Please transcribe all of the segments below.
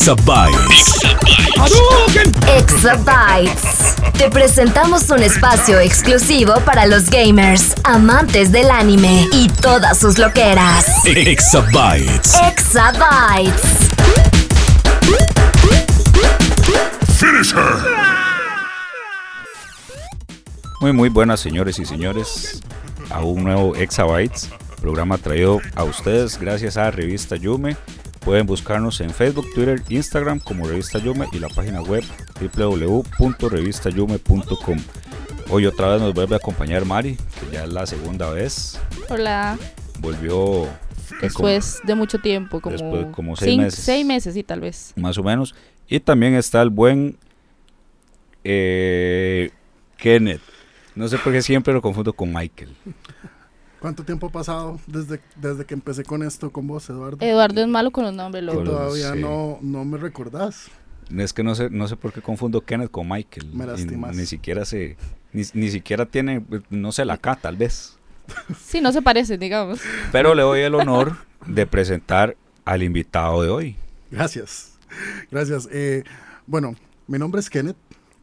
Exabytes. Exabytes. Te presentamos un espacio exclusivo para los gamers, amantes del anime y todas sus loqueras. Exabytes. Exabytes. Finish her. Muy muy buenas señores y señores a un nuevo Exabytes, programa traído a ustedes gracias a Revista Yume. Pueden buscarnos en Facebook, Twitter, Instagram como Revista Yume y la página web www.revistayume.com. Hoy otra vez nos vuelve a acompañar Mari, que ya es la segunda vez. Hola. Volvió Después de mucho tiempo, como, Después, como seis meses. seis meses, sí, tal vez. más o menos. Y también está el buen eh, Kenneth. No sé por qué siempre lo confundo con Michael. ¿Cuánto tiempo ha pasado desde, desde que empecé con esto con vos, Eduardo? Eduardo es malo con los nombres, loco. Todavía sí. no, no me recordás. Es que no sé, no sé por qué confundo Kenneth con Michael. Me lastimas. ni siquiera se, ni, ni siquiera tiene, no sé, la K tal vez. Sí, no se parecen, digamos. Pero le doy el honor de presentar al invitado de hoy. Gracias. Gracias. Eh, bueno, mi nombre es Kenneth,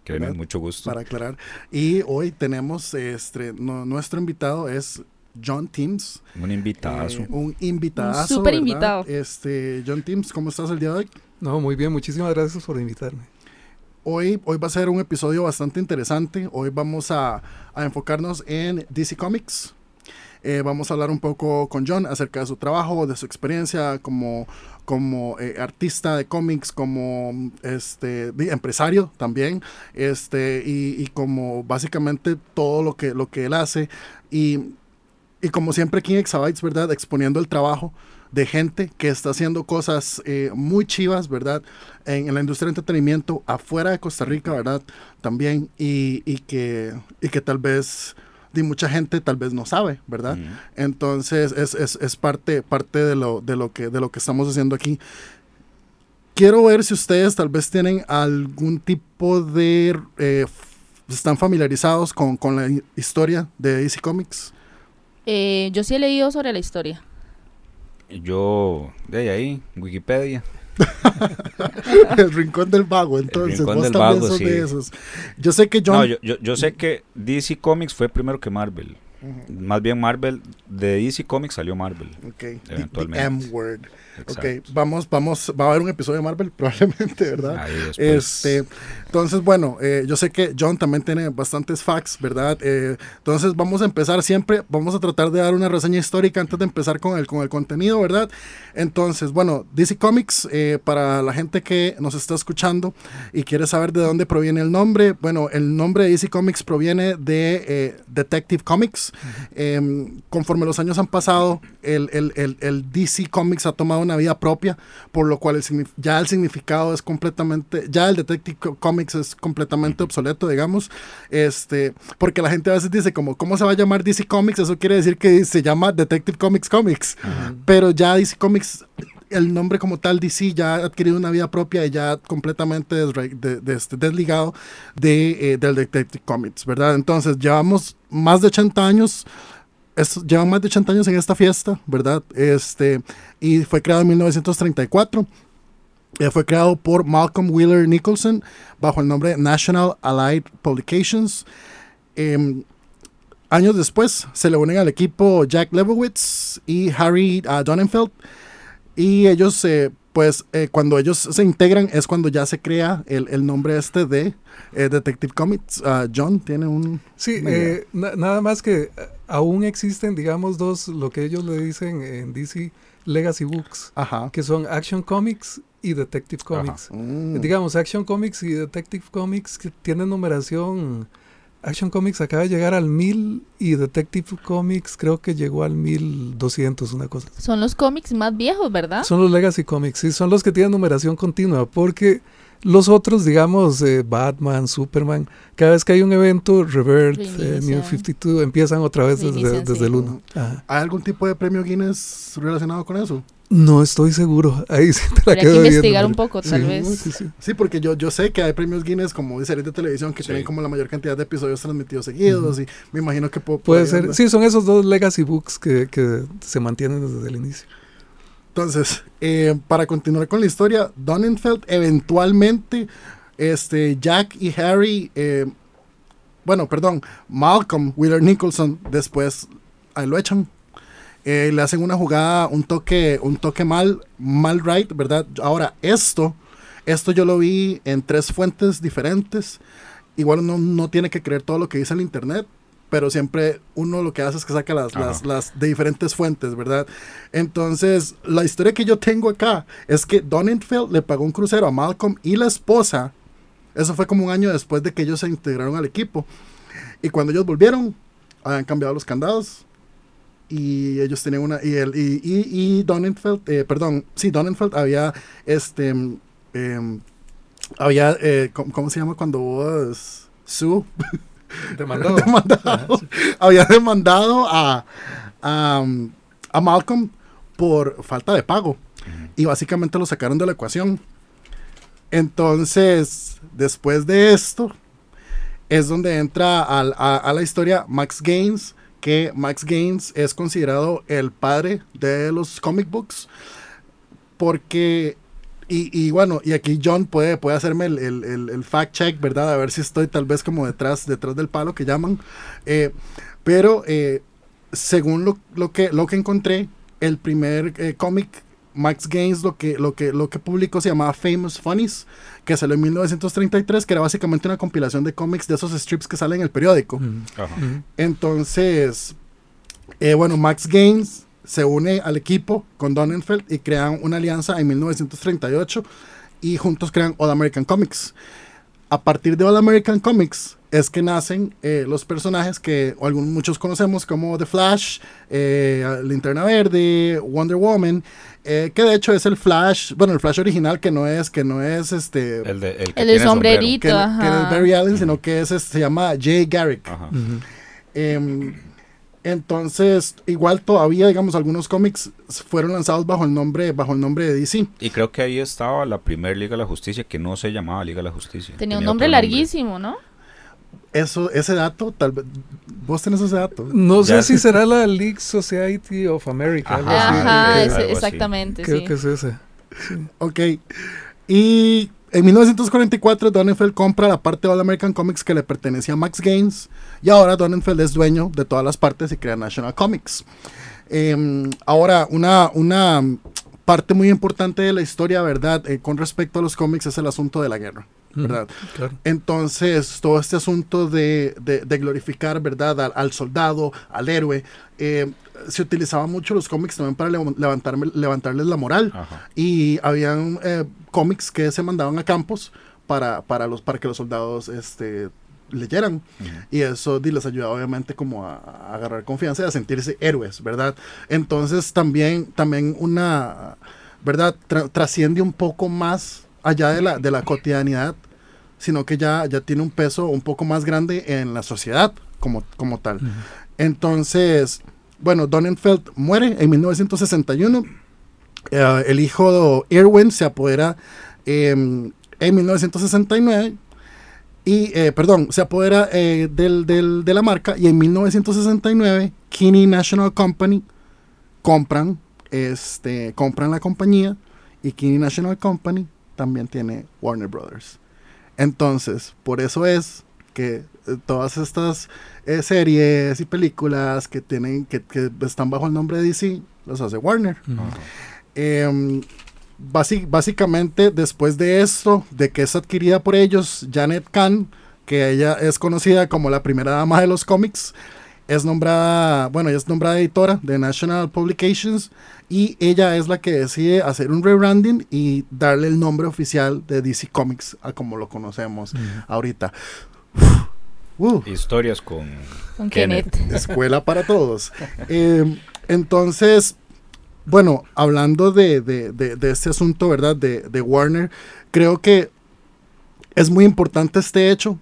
Kenneth, ¿Verdad? mucho gusto. para aclarar. Y hoy tenemos, este, no- nuestro invitado es John Teams. Un invitadazo. eh, un invitado. Un súper invitado. Este, John Teams, ¿cómo estás el día de hoy? No, muy bien, muchísimas gracias por invitarme. Hoy, hoy va a ser un episodio bastante interesante. Hoy vamos a, a enfocarnos en DC Comics. Eh, vamos a hablar un poco con John acerca de su trabajo, de su experiencia como, como eh, artista de cómics, como este, empresario también, este, y, y como básicamente todo lo que, lo que él hace. Y, y como siempre aquí en Exabytes, ¿verdad? Exponiendo el trabajo de gente que está haciendo cosas eh, muy chivas, ¿verdad? En, en la industria del entretenimiento afuera de Costa Rica, ¿verdad? También, y, y que, y que tal vez di, mucha gente tal vez no sabe, ¿verdad? Entonces es, es, es parte, parte de, lo, de, lo que, de lo que estamos haciendo aquí. Quiero ver si ustedes tal vez tienen algún tipo de... eh, están familiarizados con, con la hi- historia de DC Comics. Eh, yo sí he leído sobre la historia. Yo, de ahí, Wikipedia. el rincón del vago, entonces rincón vos del también vago, sos sí. de esos. Yo sé que John... No, yo, yo, yo sé que DC Comics fue primero que Marvel. Más bien Marvel, de DC Comics salió Marvel. Ok, the- the Eventualmente. M-word. Exacto. Ok, vamos, vamos, va a haber un episodio de Marvel probablemente, ¿verdad? Ahí. Este, entonces, bueno, eh, yo sé que John también tiene bastantes facts, ¿verdad? Eh, entonces, vamos a empezar siempre, vamos a tratar de dar una reseña histórica antes de empezar con el, con el contenido, ¿verdad? Entonces, bueno, DC Comics, eh, para la gente que nos está escuchando y quiere saber de dónde proviene el nombre, bueno, el nombre de DC Comics proviene de eh, Detective Comics. Em, conforme los años han pasado, el, el- el- el DC Comics ha tomado una vida propia, por lo cual el ya el significado es completamente, ya el Detective Co- Comics es completamente obsoleto, digamos, este, porque la gente a veces dice como, ¿cómo se va a llamar DC Comics? Eso quiere decir que se llama Detective Comics Comics, pero ya DC Comics el nombre como tal DC ya ha adquirido una vida propia y ya completamente desre- de- de- este, desligado de, eh, del Detective Comics, ¿verdad? Entonces llevamos más de 80 años, es- llevan más de 80 años en esta fiesta, ¿verdad? Este, y fue creado en 1934. Eh, fue creado por Malcolm Wheeler Nicholson bajo el nombre National Allied Publications. Em, años después se le unen al equipo Jack Lebowitz y Harry uh, Donenfeld. Y ellos, eh, pues, eh, cuando ellos se integran es cuando ya se crea el, el nombre este de eh, Detective Comics. Ah, John tiene un... Sí, nada más que aún existen, digamos, dos, lo que ellos le dicen en DC Legacy Books, Ajá. que son Action Comics y Detective Comics. Mm. Digamos, Action Comics y Detective Comics que tienen numeración Action Comics acaba de llegar al 1000 y Detective Comics creo que llegó al 1200, una cosa. Son los cómics más viejos, ¿verdad? Son los Legacy Comics, sí, son los que tienen numeración continua, porque los otros, digamos, eh, Batman, Superman, cada vez que hay un evento, Revert, eh, New Reinician. 52, empiezan otra vez desde, Reinician, desde sí. el 1. Ajá. ¿Hay algún tipo de premio Guinness relacionado con eso? No estoy seguro, ahí sí te la Habría que viendo, investigar un poco, tal sí, vez. sí, sí. Sí, porque yo, yo sé que hay premios Guinness como de series de televisión que Sí. tienen como la mayor cantidad de episodios transmitidos seguidos y me imagino que Puede ser, anda. sí, son esos dos Legacy Books que, que se mantienen desde el inicio. Entonces, eh, para continuar con la historia, Donenfeld eventualmente, este, Jack y Harry, eh, bueno, perdón, Malcolm, Wheeler Nicholson, después ahí lo echan. Eh, le hacen una jugada, un toque, un toque mal, mal right, ¿verdad? Ahora, esto, esto yo lo vi en tres fuentes diferentes. Igual uno no tiene que creer todo lo que dice el internet, pero siempre uno lo que hace es que saca las, las, las de diferentes fuentes, ¿verdad? Entonces, la historia que yo tengo acá es que Donenfeld le pagó un crucero a Malcolm y la esposa. Eso fue como un año después de que ellos se integraron al equipo. Y cuando ellos volvieron, habían cambiado los candados. Y ellos tenían una. Y, el, y, y, y Donenfeld, eh, perdón, sí, Donenfeld había. Este. em, había. eh, ¿cómo, cómo se llama cuando vos. Sue? Demandado. demandado, había demandado a, a, um, a Malcolm por falta de pago. Y básicamente lo sacaron de la ecuación. Entonces, después de esto, es donde entra al- a, a la historia Max Gaines, que Max Gaines es considerado el padre de los comic books, porque, y, y bueno, y aquí John puede, puede hacerme el, el- el- el fact check, ¿verdad? A ver si estoy tal vez como detrás, detrás del palo que llaman. Eh, pero eh, según lo, lo que, lo que encontré, el primer eh, cómic, Max Gaines, lo que, lo, que, lo que publicó se llamaba Famous Funnies, que salió en 1933, que era básicamente una compilación de cómics de esos strips que salen en el periódico. Mm, Ajá. mm. Entonces, eh, bueno, Max Gaines se une al equipo con Donenfeld y crean una alianza en 1938 y juntos crean All American Comics. A partir de All American Comics es que nacen eh, los personajes que algunos, muchos conocemos como The Flash, eh, Linterna Verde, Wonder Woman, eh, que de hecho es el Flash, bueno, el Flash original que no es, que no es este, El de, el que El de tiene sombrerito. que, que no ajá. es Barry Allen, sino que es, este, se llama Jay Garrick. Ajá. Entonces, igual todavía, digamos, algunos cómics fueron lanzados bajo el nombre, bajo el nombre de DC. Y creo que ahí estaba la primera Liga de la Justicia que no se llamaba Liga de la Justicia. Tenía un nombre larguísimo, ¿no? Eso, ese dato, tal vez, vos tenés ese dato. No sé si será la League Society of America. algo Ajá, así, ese- exactamente, creo sí. que es ese. Ok. Y en 1944 Donenfeld compra la parte de All American Comics que le pertenecía a Max Gaines. Y ahora Donenfeld es dueño de todas las partes y crea National Comics. Em, ahora, una, una parte muy importante de la historia, ¿verdad? Eh, con respecto a los cómics es el asunto de la guerra, ¿verdad? Claro. Entonces, todo este asunto de, de- de glorificar, ¿verdad?, al, al soldado, al héroe, eh, se utilizaba mucho los cómics también para lev- levantarme- levantarles la moral. Ajá. Y habían eh, cómics que se mandaban a campos para, para, los, para que los soldados este, leyeran. Y eso les ayudaba obviamente como a, a agarrar confianza y a sentirse héroes, ¿verdad? Entonces también, también una, ¿verdad? Tra- trasciende un poco más allá de la, de la cotidianidad, sino que ya, ya tiene un peso un poco más grande en la sociedad como, como tal. Entonces, bueno, Donenfeld muere en 1961. Eh, el hijo de Irwin se apodera em, en 1969 y, eh, perdón, se apodera eh, del, del- de la marca y en 1969 Kinney National Company compran, este, compran la compañía y Kinney National Company también tiene Warner Brothers. Entonces, por eso es que eh, todas estas eh, series y películas que tienen que, que están bajo el nombre de DC los hace Warner. Ajá. Em, basi- básicamente, después de esto, de que es adquirida por ellos, Janet Kahn, que ella es conocida como la primera dama de los cómics, es nombrada, bueno, ella es nombrada editora de National Publications y ella es la que decide hacer un rebranding y darle el nombre oficial de DC Comics a como lo conocemos ahorita. Uh, Historias con Con Kenneth. Kenneth. escuela para todos. Eh, entonces, bueno, hablando de, de- de- de este asunto, ¿verdad? De, de Warner, creo que es muy importante este hecho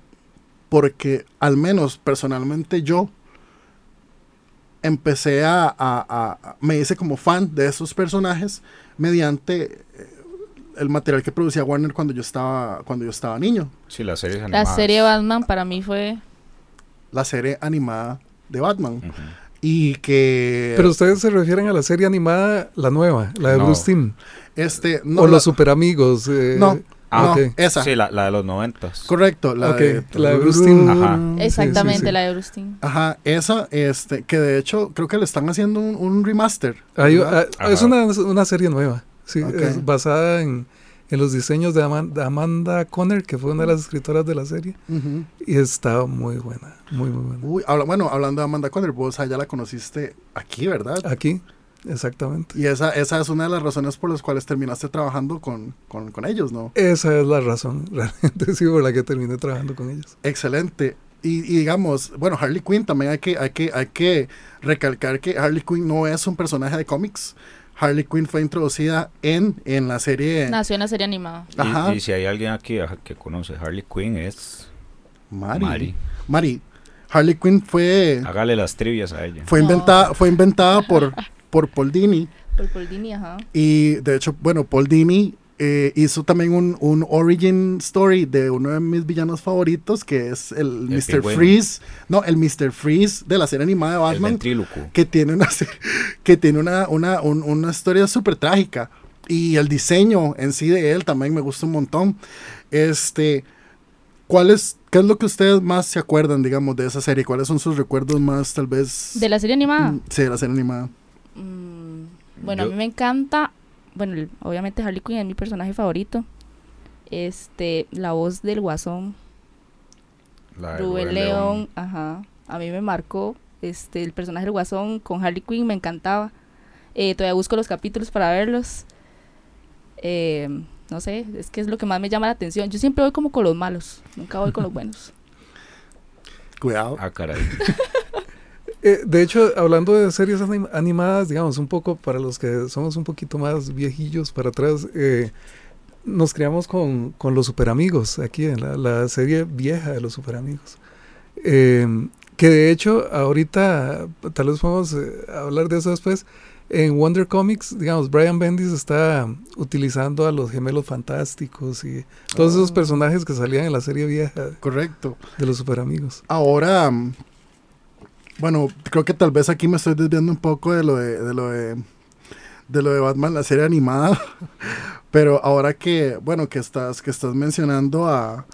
porque al menos personalmente yo empecé a, a- a- a- me hice como fan de esos personajes mediante eh, el material que producía Warner cuando yo estaba cuando yo estaba niño, Sí, las series La serie Batman para mí fue... la serie animada de Batman y que Pero ustedes se refieren a la serie animada, la nueva, la de No. Bruce Timm. este no, o la- los super amigos. eh, no, Ah, no, esa Sí, la, la de los noventas. correcto la de la de Bruce Timm. Ajá. Exactamente, sí, sí. la de Bruce Timm. Ajá, esa, este, que de hecho creo que le están haciendo un, un remaster. Hay- ¿verdad? ah, es una, una serie nueva. Sí, es basada en, en los diseños de, Aman- de Amanda Conner, que fue una de las escritoras de la serie. Y está muy buena, muy, muy buena. Uy, habla- bueno, hablando de Amanda Conner, vos ya la conociste aquí, ¿verdad? Aquí, exactamente. Y esa, esa es una de las razones por las cuales terminaste trabajando con, con, con ellos, ¿no? Esa es la razón, realmente sí, por la que terminé trabajando con ellos. Excelente. Y, y digamos, bueno, Harley Quinn también hay que, hay, que, hay que recalcar que Harley Quinn no es un personaje de cómics. Harley Quinn fue introducida en, en la serie Nació en la serie animada. Ajá. Y, si hay alguien aquí que conoce Harley Quinn es Mari. Mari. Mari. Harley Quinn fue, Hágale las trivias a ella. fue, inventada, fue inventada por, por Paul Dini. Por Paul Dini, ajá. Y de hecho, bueno, Paul Dini eh, hizo también un, un origin story de uno de mis villanos favoritos, que es el, Mr. pingüino. Freeze. No, el Mr. Freeze de la serie animada de El Batman. ventríloco. que tiene una que tiene una, una, un- una historia súper trágica. Y el diseño en sí de él también me gusta un montón. Este, ¿cuál es, ¿qué es lo que ustedes más se acuerdan, digamos, de esa serie? ¿Cuáles son sus recuerdos más, tal vez? De la serie animada. Mm, Sí, de la serie animada. Mm, bueno, Yo- a mí me encanta, bueno, el- obviamente Harley Quinn es mi personaje favorito. Este, la voz del Guasón, La de Rubén Rubén León, ajá, a mí me marcó. Este, el personaje del Guasón con Harley Quinn me encantaba. Eh, todavía busco los capítulos para verlos. Eh, no sé, es que es lo que más me llama la atención. Yo siempre voy como con los malos, nunca voy con los buenos. Cuidado. Ah, caray. Eh, de hecho, hablando de series anim- animadas, digamos, un poco para los que somos un poquito más viejillos para atrás, eh, nos criamos con, con los superamigos, aquí en la, la serie vieja de los superamigos. Eh, que de hecho, ahorita, tal vez podemos eh, hablar de eso después. En Wonder Comics, digamos, Brian Bendis está utilizando a los gemelos fantásticos y todos esos Oh. personajes que salían en la serie vieja Correcto. de los superamigos. Ahora, bueno, creo que tal vez aquí me estoy desviando un poco de lo de, de lo de, de lo de Batman, la serie animada. Pero ahora que, bueno, que estás, que estás mencionando a,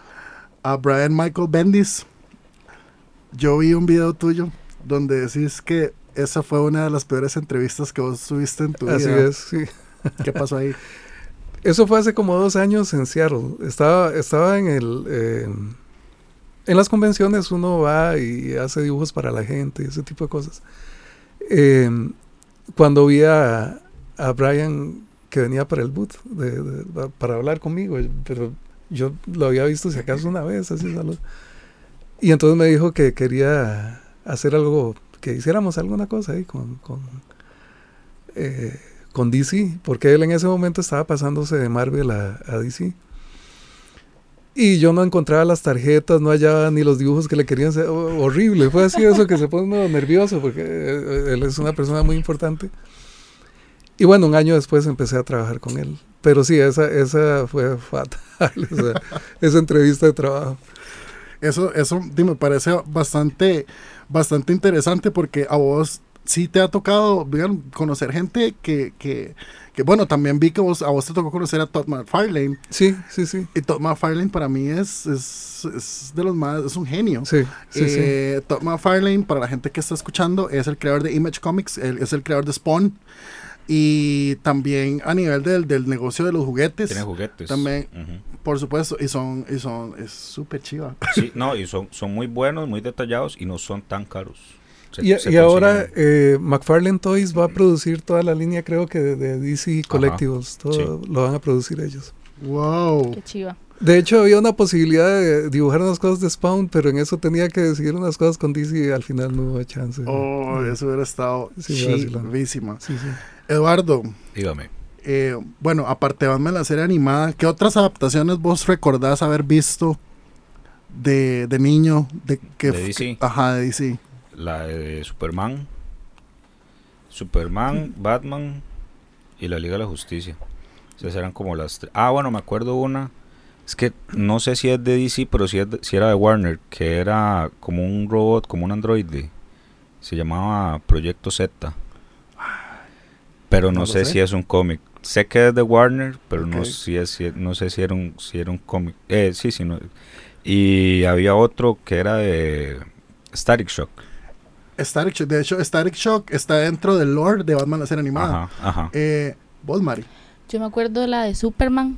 a Brian Michael Bendis, yo vi un video tuyo donde decís que esa fue una de las peores entrevistas que vos tuviste en tu Así vida. es, sí. ¿Qué pasó ahí? Eso fue hace como dos años en Seattle. Estaba, estaba en el... eh, en las convenciones uno va y hace dibujos para la gente ese tipo de cosas. Eh, cuando vi a, a Brian que venía para el boot de- de- para hablar conmigo, pero yo lo había visto si acaso una vez, así solo. Y entonces me dijo que quería hacer algo, que hiciéramos alguna cosa ahí con, con, eh, con DC, porque él en ese momento estaba pasándose de Marvel a, a DC. Y yo no encontraba las tarjetas, no hallaba ni los dibujos que le querían hacer. ho- horrible, fue así eso que se pone uno nervioso, porque eh, él es una persona muy importante. Y bueno, un año después empecé a trabajar con él. Pero sí, esa, esa fue fatal, esa, esa entrevista de trabajo. Eso, eso me parece bastante, bastante interesante porque a vos sí te ha tocado conocer gente que, que, que, bueno, también vi que vos, a vos te tocó conocer a Todd McFarlane. Sí, sí, sí. Y Todd McFarlane para mí es, es, es de los más, es un genio. Sí, sí, sí. Eh, Todd McFarlane, para la gente que está escuchando, es el creador de Image Comics, él es el creador de Spawn. Y también a nivel del, del negocio de los juguetes, Tiene juguetes. También- por supuesto, y son, y son, es súper chiva. Sí, no, y son, son muy buenos, muy detallados y no son tan caros. Se- Y, se y ahora eh, McFarlane Toys va a producir toda la línea, creo que de, de DC Collectibles. Todo sí. lo van a producir ellos. Wow. Qué chiva. De hecho, había una posibilidad de dibujar unas cosas de Spawn, pero en eso tenía que decidir unas cosas con DC y al final no hubo chance. Oh, eso hubiera estado Sí, chivísima. Sí, sí. Eduardo, Dígame. eh, bueno, aparte de la serie animada, ¿qué otras adaptaciones vos recordás haber visto de, de niño? De, que, De DC. Ajá, de DC. La de Superman. Superman, Batman y la Liga de la Justicia. Esas eran como las... tre- Ah, bueno, me acuerdo una. Es que no sé si es de DC, pero si, es de- si era de Warner, que era como un robot, como un androide. Se llamaba Proyecto Z. Pero no, sé, sé. si es un cómic. Sé que es de Warner, pero no, Ok. si es, si- no sé si era un, si era un cómic. Eh, sí, sí. No. Y había otro que era de Static Shock. Static Shock, de hecho, Static Shock está dentro del lore de Batman la serie animada. Ajá, ajá. Eh, vos, Mari. Yo me acuerdo de la de Superman,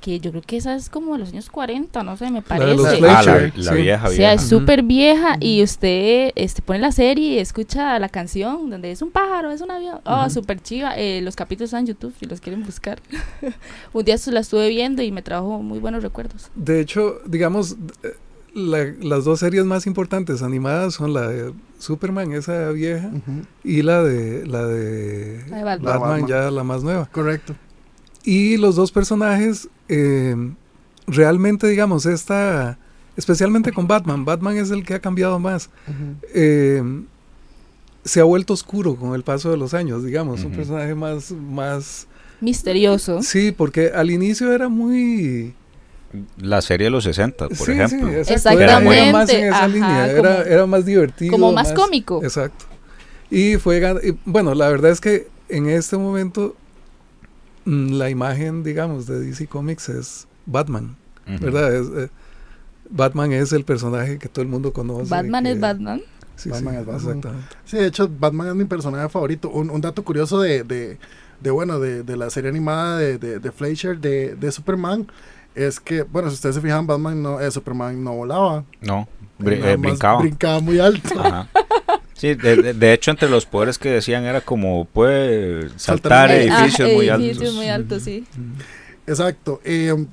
que yo creo que esa es como de los años 40, no sé, me parece. los Ah, la, la sí. vieja, O sea, vieja. es súper vieja y usted este, pone la serie y escucha la canción donde es un pájaro, es un avión. Oh, súper chiva. Eh, los capítulos están en YouTube si los quieren buscar. un día la estuve viendo y me trajo muy buenos recuerdos. De hecho, digamos, eh, la- las dos series más importantes animadas son la de Superman, esa vieja, y la de la de, La de Batman. Ya la más nueva. Correcto. Y los dos personajes, eh, realmente, digamos, esta, especialmente con Batman, Batman es el que ha cambiado más. Eh, se ha vuelto oscuro con el paso de los años, digamos, un personaje más, más, Misterioso. sí, porque al inicio era muy, La serie de los 60, por sí, ejemplo. sí, exacto, Exactamente, Era, era más en esa ajá, línea, como- era, era más divertido. Como más cómico. Exacto. Y fue, y, bueno, la verdad es que en este momento mm, la imagen, digamos, de DC Comics es Batman, Ujú. ¿verdad? Es, eh, Batman es el personaje que todo el mundo conoce. Batman que- es Batman. Sí, Batman sí, es Batman. Exactamente. Sí, de hecho, Batman es mi personaje favorito. Un, un dato curioso de, de, de, bueno, de, de la serie animada de, de, de Fleischer de, de Superman es que, bueno, si ustedes se fijan, Batman no, eh, Superman no volaba. No, eh, más brincaba. Brincaba muy alto. Ajá. Sí, de, de- de hecho, entre los poderes que decían era como puede saltar Saltar Eh, ah, edificios muy edificios altos. muy altos, sí. Exacto. eh,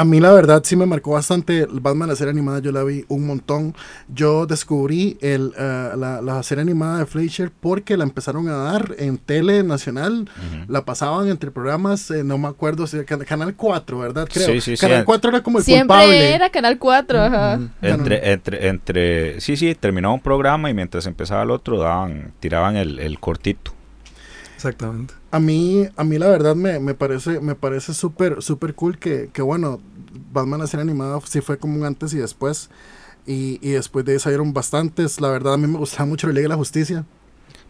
a mí la verdad sí me marcó bastante el Batman la serie animada, yo la vi un montón. Yo descubrí el, eh, la, la serie animada de Fleischer porque la empezaron a dar en tele nacional. La pasaban entre programas, eh, no me acuerdo, si can- Canal 4, ¿verdad? Creo. Sí, sí, sí. Canal 4 era como el Siempre culpable. era Canal 4, ajá. Entre, entre, entre, sí, sí, terminaba un programa y mientras empezaba el otro daban, tiraban el, el cortito. Exactamente. A mí, a mí la verdad me, me parece, me parece súper, súper cool que, que bueno, Batman la serie animada sí fue como un antes y después. Y, y después de ahí salieron bastantes. La verdad a mí me gustaba mucho la Liga de la Justicia.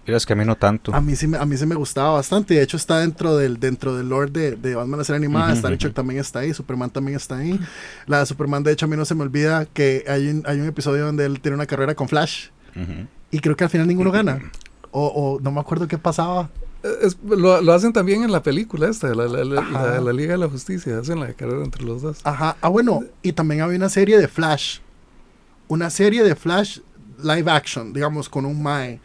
Mira, es que a mí no tanto. A mí sí me, a mí sí me gustaba bastante. De hecho está dentro del, dentro del lore de, de Batman la serie animada. Ujú, Star ujú. Trek también está ahí. Superman también está ahí. La de Superman, de hecho, a mí no se me olvida que hay un, hay un episodio donde él tiene una carrera con Flash. Ujú. Y creo que al final ninguno gana. O, o no me acuerdo qué pasaba. Es- lo, lo hacen también en la película esta, la, la, la- Liga de la Justicia, hacen la carrera entre los dos. Ajá. Ah, bueno, y también había una serie de Flash. Una serie de Flash live action, digamos, con un Mae.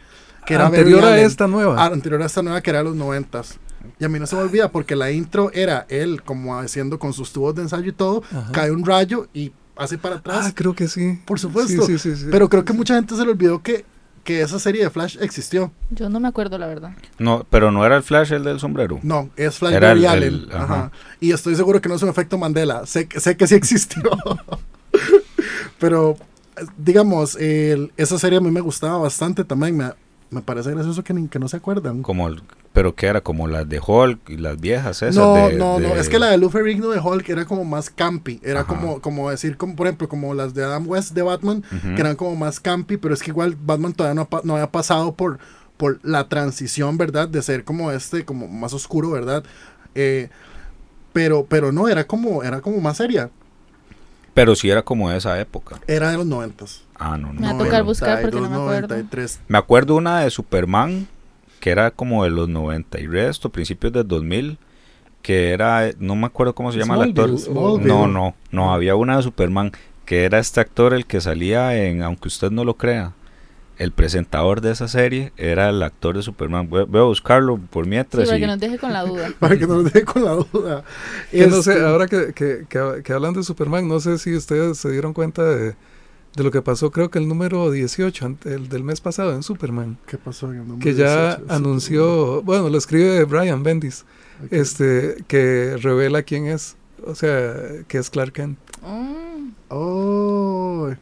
Que era Anterior a esta nueva. Ah, anterior a esta nueva que era de los noventas. Y a mí no se me olvida porque la intro era él como haciendo con sus tubos de ensayo y todo. Ajá. Cae un rayo y hace para atrás. Ah, creo que sí. por supuesto. Sí, sí, sí, sí. Pero creo que mucha gente se le olvidó que, que esa serie de Flash existió. Yo no me acuerdo, la verdad. No, pero no era el Flash el del sombrero. No, es Flash Era Barry el- Allen. el- Ajá. ajá. Y estoy seguro que no es un efecto Mandela. Sé, que- sé que sí existió. Pero, digamos, el- esa serie a mí me gustaba bastante también. Me, me parece gracioso que, ni- que no se acuerdan. Como el- pero que era como las de Hulk y las viejas esas No, de- no, no. Es que la de Lou Ferrigno de Hulk era como más campi. Era Ajá. como, como decir, como por ejemplo, como las de Adam West de Batman, que eran como más campi, pero es que igual Batman todavía no, no había pasado por, por la transición, ¿verdad? De ser como este, como más oscuro, ¿verdad? Eh, pero, pero no, era como, era como más seria. Pero sí era como de esa época. Era de los noventas. Ah, no, no. Me va a tocar buscar porque no me 92, acuerdo. 93. Me acuerdo una de Superman, que era como de los 90 y resto, principios del 2000, que era, no me acuerdo cómo se llama el actor. Smallville. No, no, no, había una de Superman, que era este actor el que salía en Aunque usted no lo crea. el presentador de esa serie era el actor de Superman. Voy, voy a buscarlo por Sí, mientras. para y- que nos deje con la duda. Para que no nos deje con la duda. Que no sé, Este, ahora que, que, que, que hablan de Superman, no sé si ustedes se dieron cuenta de, de lo que pasó, creo que el número 18, ante- el del mes pasado en Superman, ¿Qué pasó en el número que ya 18? anunció, bueno, lo escribe Brian Bendis, este, que revela quién es, o sea, que es Clark Kent. Mm, Oh,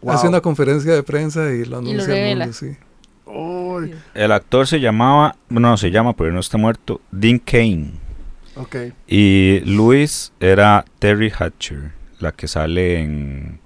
wow. Hace una conferencia de prensa y lo anuncia al revela. mundo, sí. Oh, El actor se llamaba, no se llama, pero no está muerto, Dean Kane. ok. Y Luis era Terry Hatcher, la que sale en,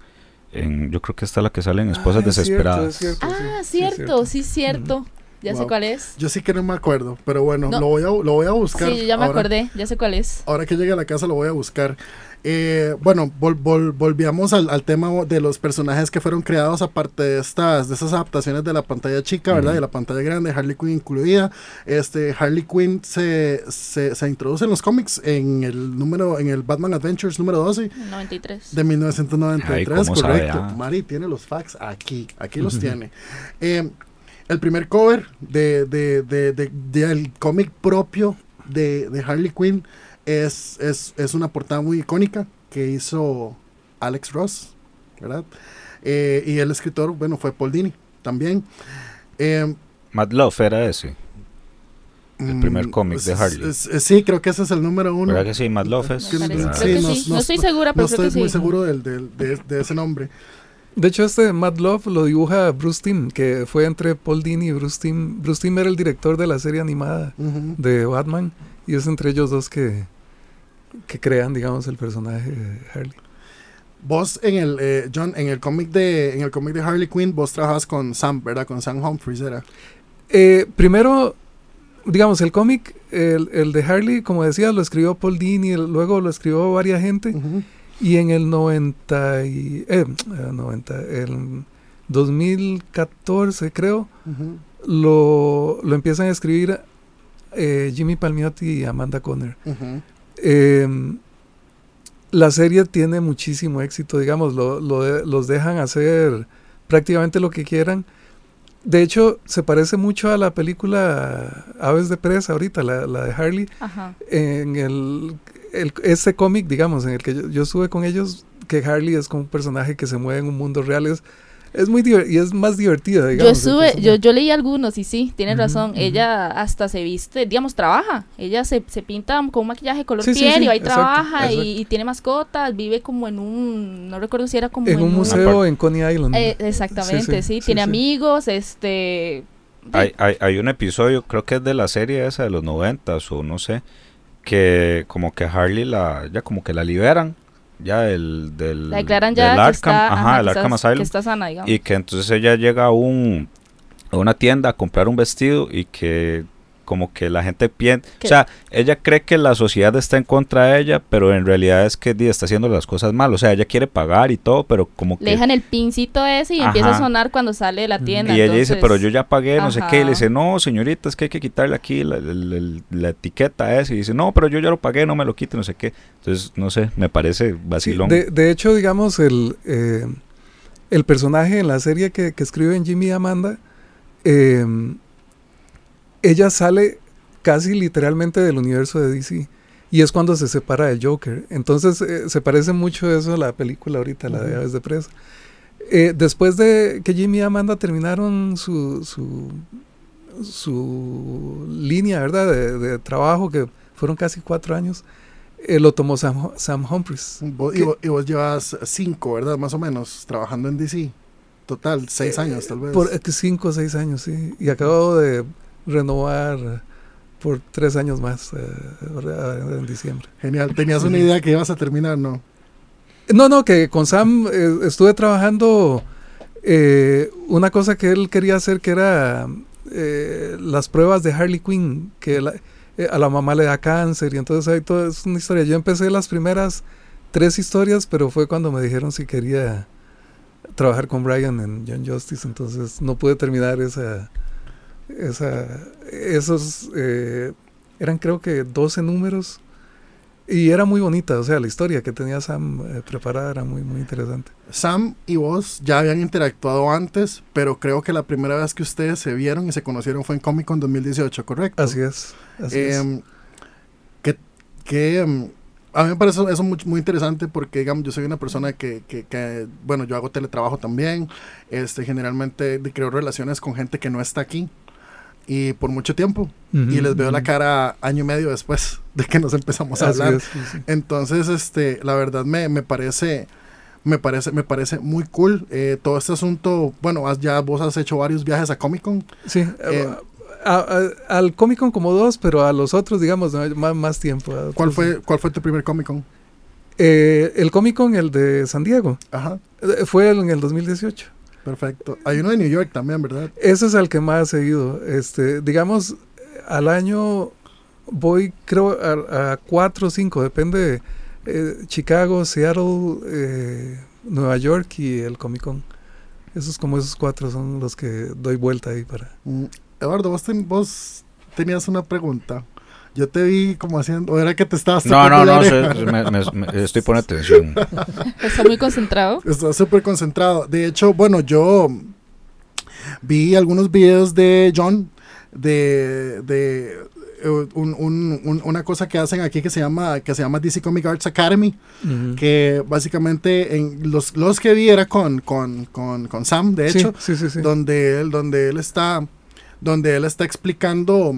en- yo creo que esta es la que sale en Esposas Ah, es cierto, Desesperadas. es cierto, sí, Ah, cierto, sí, cierto. Ya sé cuál es. Yo sí que no me acuerdo, pero bueno, No. lo, voy a, lo voy a buscar. Sí, ya me ahora. acordé, ya sé cuál es. Ahora que llegue a la casa lo voy a buscar. Eh, bueno, vol- vol- volvíamos al, al tema de los personajes que fueron creados aparte de estas de esas adaptaciones de la pantalla chica, ¿verdad? De la pantalla grande, Harley Quinn incluida. Este Harley Quinn se, se, se introduce en los cómics en el número en el Batman Adventures número 12 El 93. de 1993, Ay, ¿cómo sabe, correcto. ah? Mari tiene los facts aquí, aquí los tiene. Eh, el primer cover de, de, de, de- del cómic propio de, de Harley Quinn es, es, es una portada muy icónica que hizo Alex Ross, ¿verdad? Eh, y el escritor, bueno, fue Paul Dini también. Eh, Mad Love era ese. El primer mm, cómic de Harley. sí, creo que ese es el número uno. ¿Verdad que sí? Mad Love es. Ah. creo que Sí, no- sí. no No, estoy segura, No pero creo estoy que muy sí. seguro del, del- de, de ese nombre. De hecho, este Mad Love lo dibuja Bruce Timm, que fue entre Paul Dini y Bruce Timm. Bruce Timm era el director de la serie animada de Batman y es entre ellos dos que, que crean, digamos, el personaje de Harley. Vos en el eh, John en el cómic de en el cómic de Harley Quinn vos trabajas con Sam, ¿verdad? Con Sam Humphries era. Eh, primero, digamos, el cómic, el, el de Harley, como decía, lo escribió Paul Dini, el- luego lo escribió varias gente y en el 90, y, eh, eh, 90, el 2014 creo, Ujú. lo, lo empiezan a escribir eh, Jimmy Palmiotti y Amanda Conner. Ujú. Eh, la serie tiene muchísimo éxito, digamos, lo, lo de- los dejan hacer prácticamente lo que quieran. De hecho, se parece mucho a la película Aves de Presa ahorita, la, la de Harley. Ajá. En el, el- ese cómic, digamos, en el que yo, yo estuve con ellos, que Harley es como un personaje que se mueve en un mundo real. Es, es muy y es más divertida, Yo digamos. el sube, yo, yo leí algunos y sí, tienes razón. Ella hasta se viste, digamos, trabaja. Ella se, se pinta con un maquillaje color Sí, piel sí, y va y exacto, trabaja y, exacto. y tiene mascotas. Vive como en un, no recuerdo si era como en un museo en Coney Island. Eh, exactamente, sí, Sí, sí, tiene sí. amigos, este... Hay, hay, hay un episodio, creo que es de la serie esa de los noventas o no sé, que como que Harley la, ya como que la liberan, ya del, del, La declaran del que Arkham, está, ajá, que Arkham está- Asylum, que está sana, digamos. y que entonces ella llega a un a una tienda a comprar un vestido y que como que la gente piensa, o sea, ella cree que la sociedad está en contra de ella, pero en realidad es que está haciendo las cosas mal, o sea, ella quiere pagar y todo, pero como Le que dejan el pincito ese y empieza a sonar cuando sale de la tienda. y ella dice, pero yo ya pagué, no sé qué. Y le dice, no, señorita, es que hay que quitarle aquí la, la- la- la etiqueta esa. Y dice, no, pero yo ya lo pagué, no me lo quite, no sé qué. Entonces, no sé, me parece Sí, vacilón. de, de hecho, digamos, el, eh, el personaje en la serie que, que escriben Jimmy y Amanda, eh, ella sale casi literalmente del universo de DC. Y es cuando se separa del Joker. Entonces eh, se parece mucho eso a la película ahorita, la de. Aves de Presa. Eh, después de que Jimmy y Amanda terminaron su, su, su línea ¿verdad? De, de trabajo, que fueron casi cuatro años, eh, lo tomó Sam, Sam Humphries. Vos- y, vos, y vos llevas cinco, ¿verdad? Más o menos, trabajando en DC. Total, seis Eh, años tal vez. Por cinco o seis años, sí. Y acabo de renovar por tres años más eh, en diciembre. Genial. ¿Tenías una idea que ibas a terminar? No. No, no, que con Sam eh, estuve trabajando eh, una cosa que él quería hacer que era eh, las pruebas de Harley Quinn, que la- eh, a la mamá le da cáncer y entonces ahí todo es una historia. Yo empecé las primeras tres historias, pero fue cuando me dijeron si quería trabajar con Brian en John Justice, entonces no pude terminar esa, esa esos eh, eran creo que 12 números y era muy bonita, o sea, la historia que tenía Sam eh, preparada era muy, muy interesante. Sam y vos ya habían interactuado antes, pero creo que la primera vez que ustedes se vieron y se conocieron fue en Comic Con 2018, ¿correcto? Así es. Así es. Em, que, que, em, a mí me parece eso muy, muy interesante porque, digamos, yo soy una persona que, que, que, bueno, yo hago teletrabajo también, este, generalmente creo relaciones con gente que no está aquí y por mucho tiempo y les veo la cara año y medio después de que nos empezamos a Así hablar. es, sí, sí. Entonces, este, la verdad me, me parece, me parece, me parece muy cool eh, todo este asunto. Bueno, has- ya vos has hecho varios viajes a Comic Con. Sí, Eh, a- a- al Comic Con como dos, pero a los otros, digamos, no, más, más tiempo. a ¿Cuál fue, cuál fue tu primer Comic Con? Eh, el Comic Con, el de San Diego, Ajá, eh, fue en el 2018. Perfecto. Hay uno de New York también, ¿verdad? Ese es al que más he ido. Este, digamos, al año voy, creo, a, a cuatro o cinco, depende. eh, Chicago, Seattle, eh, Nueva York y el Comic Con. Esos como esos cuatro son los que doy vuelta ahí para. Mm, Eduardo, vos, ten- vos tenías una pregunta. Yo te vi como haciendo, o era que te estabas No, no, no, me- me- me- estoy poniendo atención. Está muy concentrado. Estaba súper concentrado. De hecho, bueno, yo vi algunos videos de John de, de eh, un- un- un- una cosa que hacen aquí que se llama que se llama DC Comic Arts Academy que básicamente en los, los que vi era con, con, con, con Sam de Sí, hecho sí, sí, sí. donde él donde él está donde él está explicando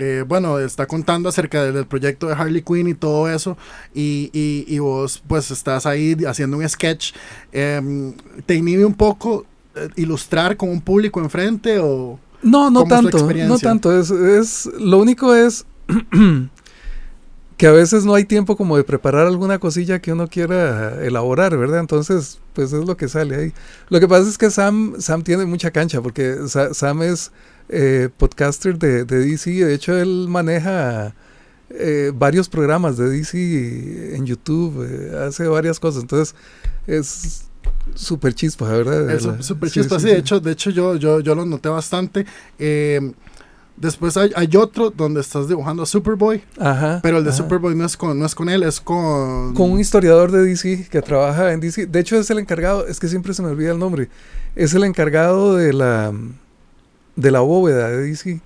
eh, bueno, está contando acerca del, del proyecto de Harley Quinn y todo eso, y, y, y vos pues estás ahí haciendo un sketch. em, ¿Te inhibe un poco eh, ilustrar con un público enfrente o...? No, no ¿Cómo es tu tanto, no tanto. Es, es, lo único es que a veces no hay tiempo como de preparar alguna cosilla que uno quiera elaborar, ¿verdad? Entonces, pues es lo que sale ahí. Lo que pasa es que Sam, Sam tiene mucha cancha, porque Sa- Sam es eh, podcaster de, de DC, de hecho él maneja eh, varios programas de DC en YouTube, eh, hace varias cosas, entonces es súper chispa, ¿verdad? Es La- súper chispa, sí, sí, de hecho, de hecho yo, yo, yo lo noté bastante. Em, después hay, hay otro donde estás dibujando a Superboy, Ajá, pero el de ajá. Superboy no es con, no es con él, es con... con un historiador de DC que trabaja en DC. De hecho, es el encargado, es que siempre se me olvida el nombre. Es el encargado de la de la bóveda de DC.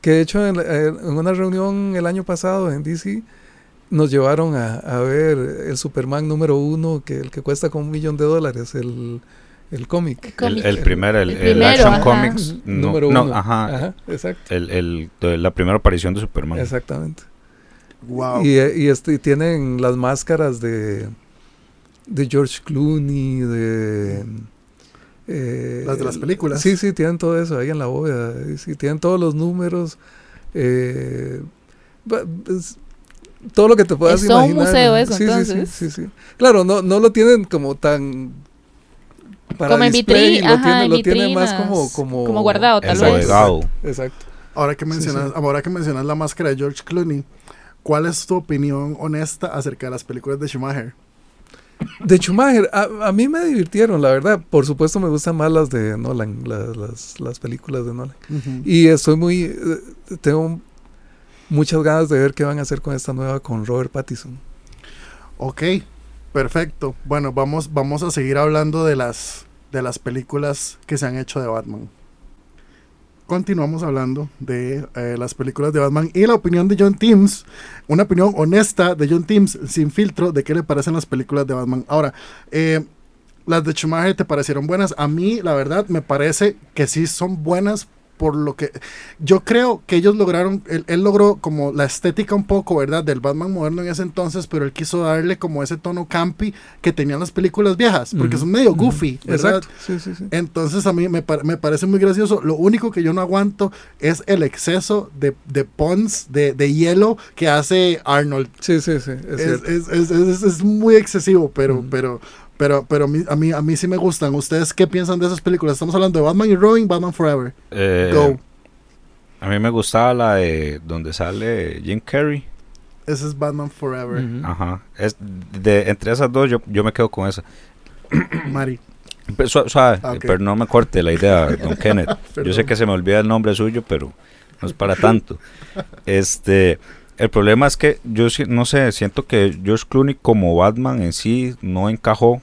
Que de hecho, en, la- en una reunión el año pasado en DC, nos llevaron a, a ver el Superman número uno, que el que cuesta como un millón de dólares, el, el cómic. El, Cómic. el primer, el, El el primero, Action ajá. Comics. No, número no, uno. ajá. exacto. El, el- la primera aparición de Superman. Exactamente. Wow. Y, eh, y este, y tienen las máscaras de, de George Clooney, de... eh, Las de las películas. Sí, sí, tienen todo eso ahí en la bóveda. y Sí, tienen todos los números. eh, es- todo lo que te puedas Es todo un imaginar. museo eso, sí, sí, entonces. Sí, sí, sí. Claro, no, no lo tienen como tan... Para Como en display, vitri- lo ajá, tiene, en lo tiene más como, como... como guardado, tal vez. Exacto, Exacto. Ahora que Sí, mencionas, sí. ahora que mencionas la máscara de George Clooney, ¿cuál es tu opinión honesta acerca de las películas de Schumacher? De Schumacher, a, a mí me divirtieron, la verdad. Por supuesto me gustan más las de Nolan, las, las, las películas de Nolan. Y estoy muy... eh, tengo muchas ganas de ver qué van a hacer con esta nueva con Robert Pattinson. Ok, perfecto. Bueno, vamos, vamos a seguir hablando de las, de las películas que se han hecho de Batman. Continuamos hablando de eh, las películas de Batman y la opinión de John Teams, una opinión honesta de John Teams, sin filtro, de qué le parecen las películas de Batman. Ahora, eh, las de Schumacher te parecieron buenas. A mí, la verdad, me parece que sí son buenas por lo que yo creo que ellos lograron, él, él logró como la estética un poco, ¿verdad? Del Batman moderno en ese entonces, pero él quiso darle como ese tono campi que tenían las películas viejas, porque Ujú, son medio goofy, ¿verdad? Exacto. Sí, sí, sí. Entonces a mí me, me parece muy gracioso. Lo único que yo no aguanto es el exceso de, de pons, de, de hielo que hace Arnold. Sí, sí, sí. Es Es, es- es- muy excesivo, pero, pero, pero, pero a mí, a, mí, a mí sí me gustan. ¿Ustedes qué piensan de esas películas? Estamos hablando de Batman y Robin, Batman Forever. Eh, Go. a mí me gustaba la de donde sale Jim Carrey. Ese es Batman Forever. Ajá. Es de, entre esas dos yo, yo me quedo con esa. Mari. Pero, su- suave, Ah, ok. pero no me corte la idea, don Kenneth. Yo sé que se me olvida el nombre suyo, pero no es para tanto. Este, El problema es que yo no sé, siento que George Clooney como Batman en sí no encajó,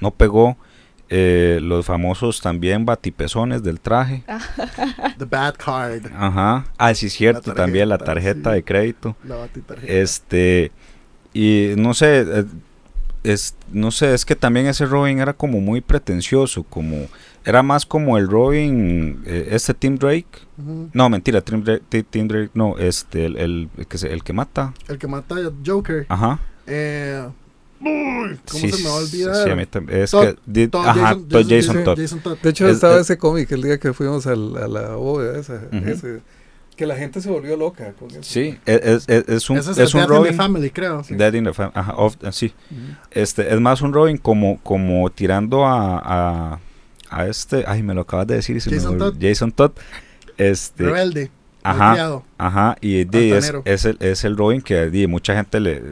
no pegó. Eh, los famosos también batipezones del traje. The Bad Card. Ajá. Ah, sí, cierto, también la tarjeta, sí. de crédito. La batitarjeta. Este, y no sé, eh, es, no sé, es que también ese Robin era como muy pretencioso, como, era más como el Robin, eh, este Tim Drake. No, mentira, Tim Drake, Ti- Tim Drake, no, este, el, el, el que, el que mata. El que mata Joker. Ajá. Eh, ¿Cómo Sí, se me va a olvidar? sí, a mí tam- es Todd- que, Todd ajá, Jason- Todd Jason- Jason Todd. Jason Todd. De hecho, Es- estaba es- ese cómic el día que fuimos al- a la bóveda esa, Ujú. ese, que la gente se volvió loca con eso. Sí, es, es- un, es, es el un Death in the Robin. Family, creo. sí. Dead in the Fam- ajá, of- sí. Este, es más un Robin como, como tirando a, a, a este, ay, me lo acabas de decir y se me Jason olvidó. Todd. Jason Todd. Este, Rebelde. Ajá, ajá, y es, es el, es el Robin que mucha gente le,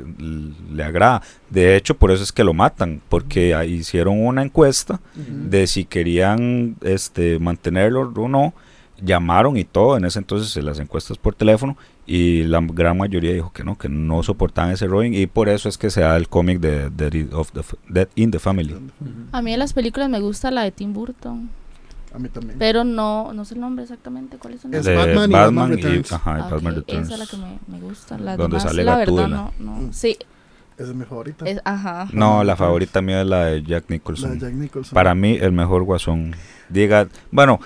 le agrada. De hecho, por eso es que lo matan, porque ahí hicieron una encuesta de si querían este mantenerlo o no. Llamaron y todo, en ese entonces en las encuestas por teléfono, y la gran mayoría dijo que no, que no soportaban ese Robin, y por eso es que se da el cómic de Dead, in- of the, F- Dead in the Family. A mí de las películas me gusta la de Tim Burton, A mí también. pero no, no sé el nombre exactamente, ¿cuál es el Es nombre? de Batman y Batman Returns. ajá, y Ah, Batman Returns. Esa es la que me, me gusta. Las Donde demás, sale la verdad, no, no. Sí, Esa es mi favorita. es, ajá. No, la favorita mía es la de Jack la Nicholson. de Jack Nicholson. Para mí, el mejor guasón. Diga, bueno,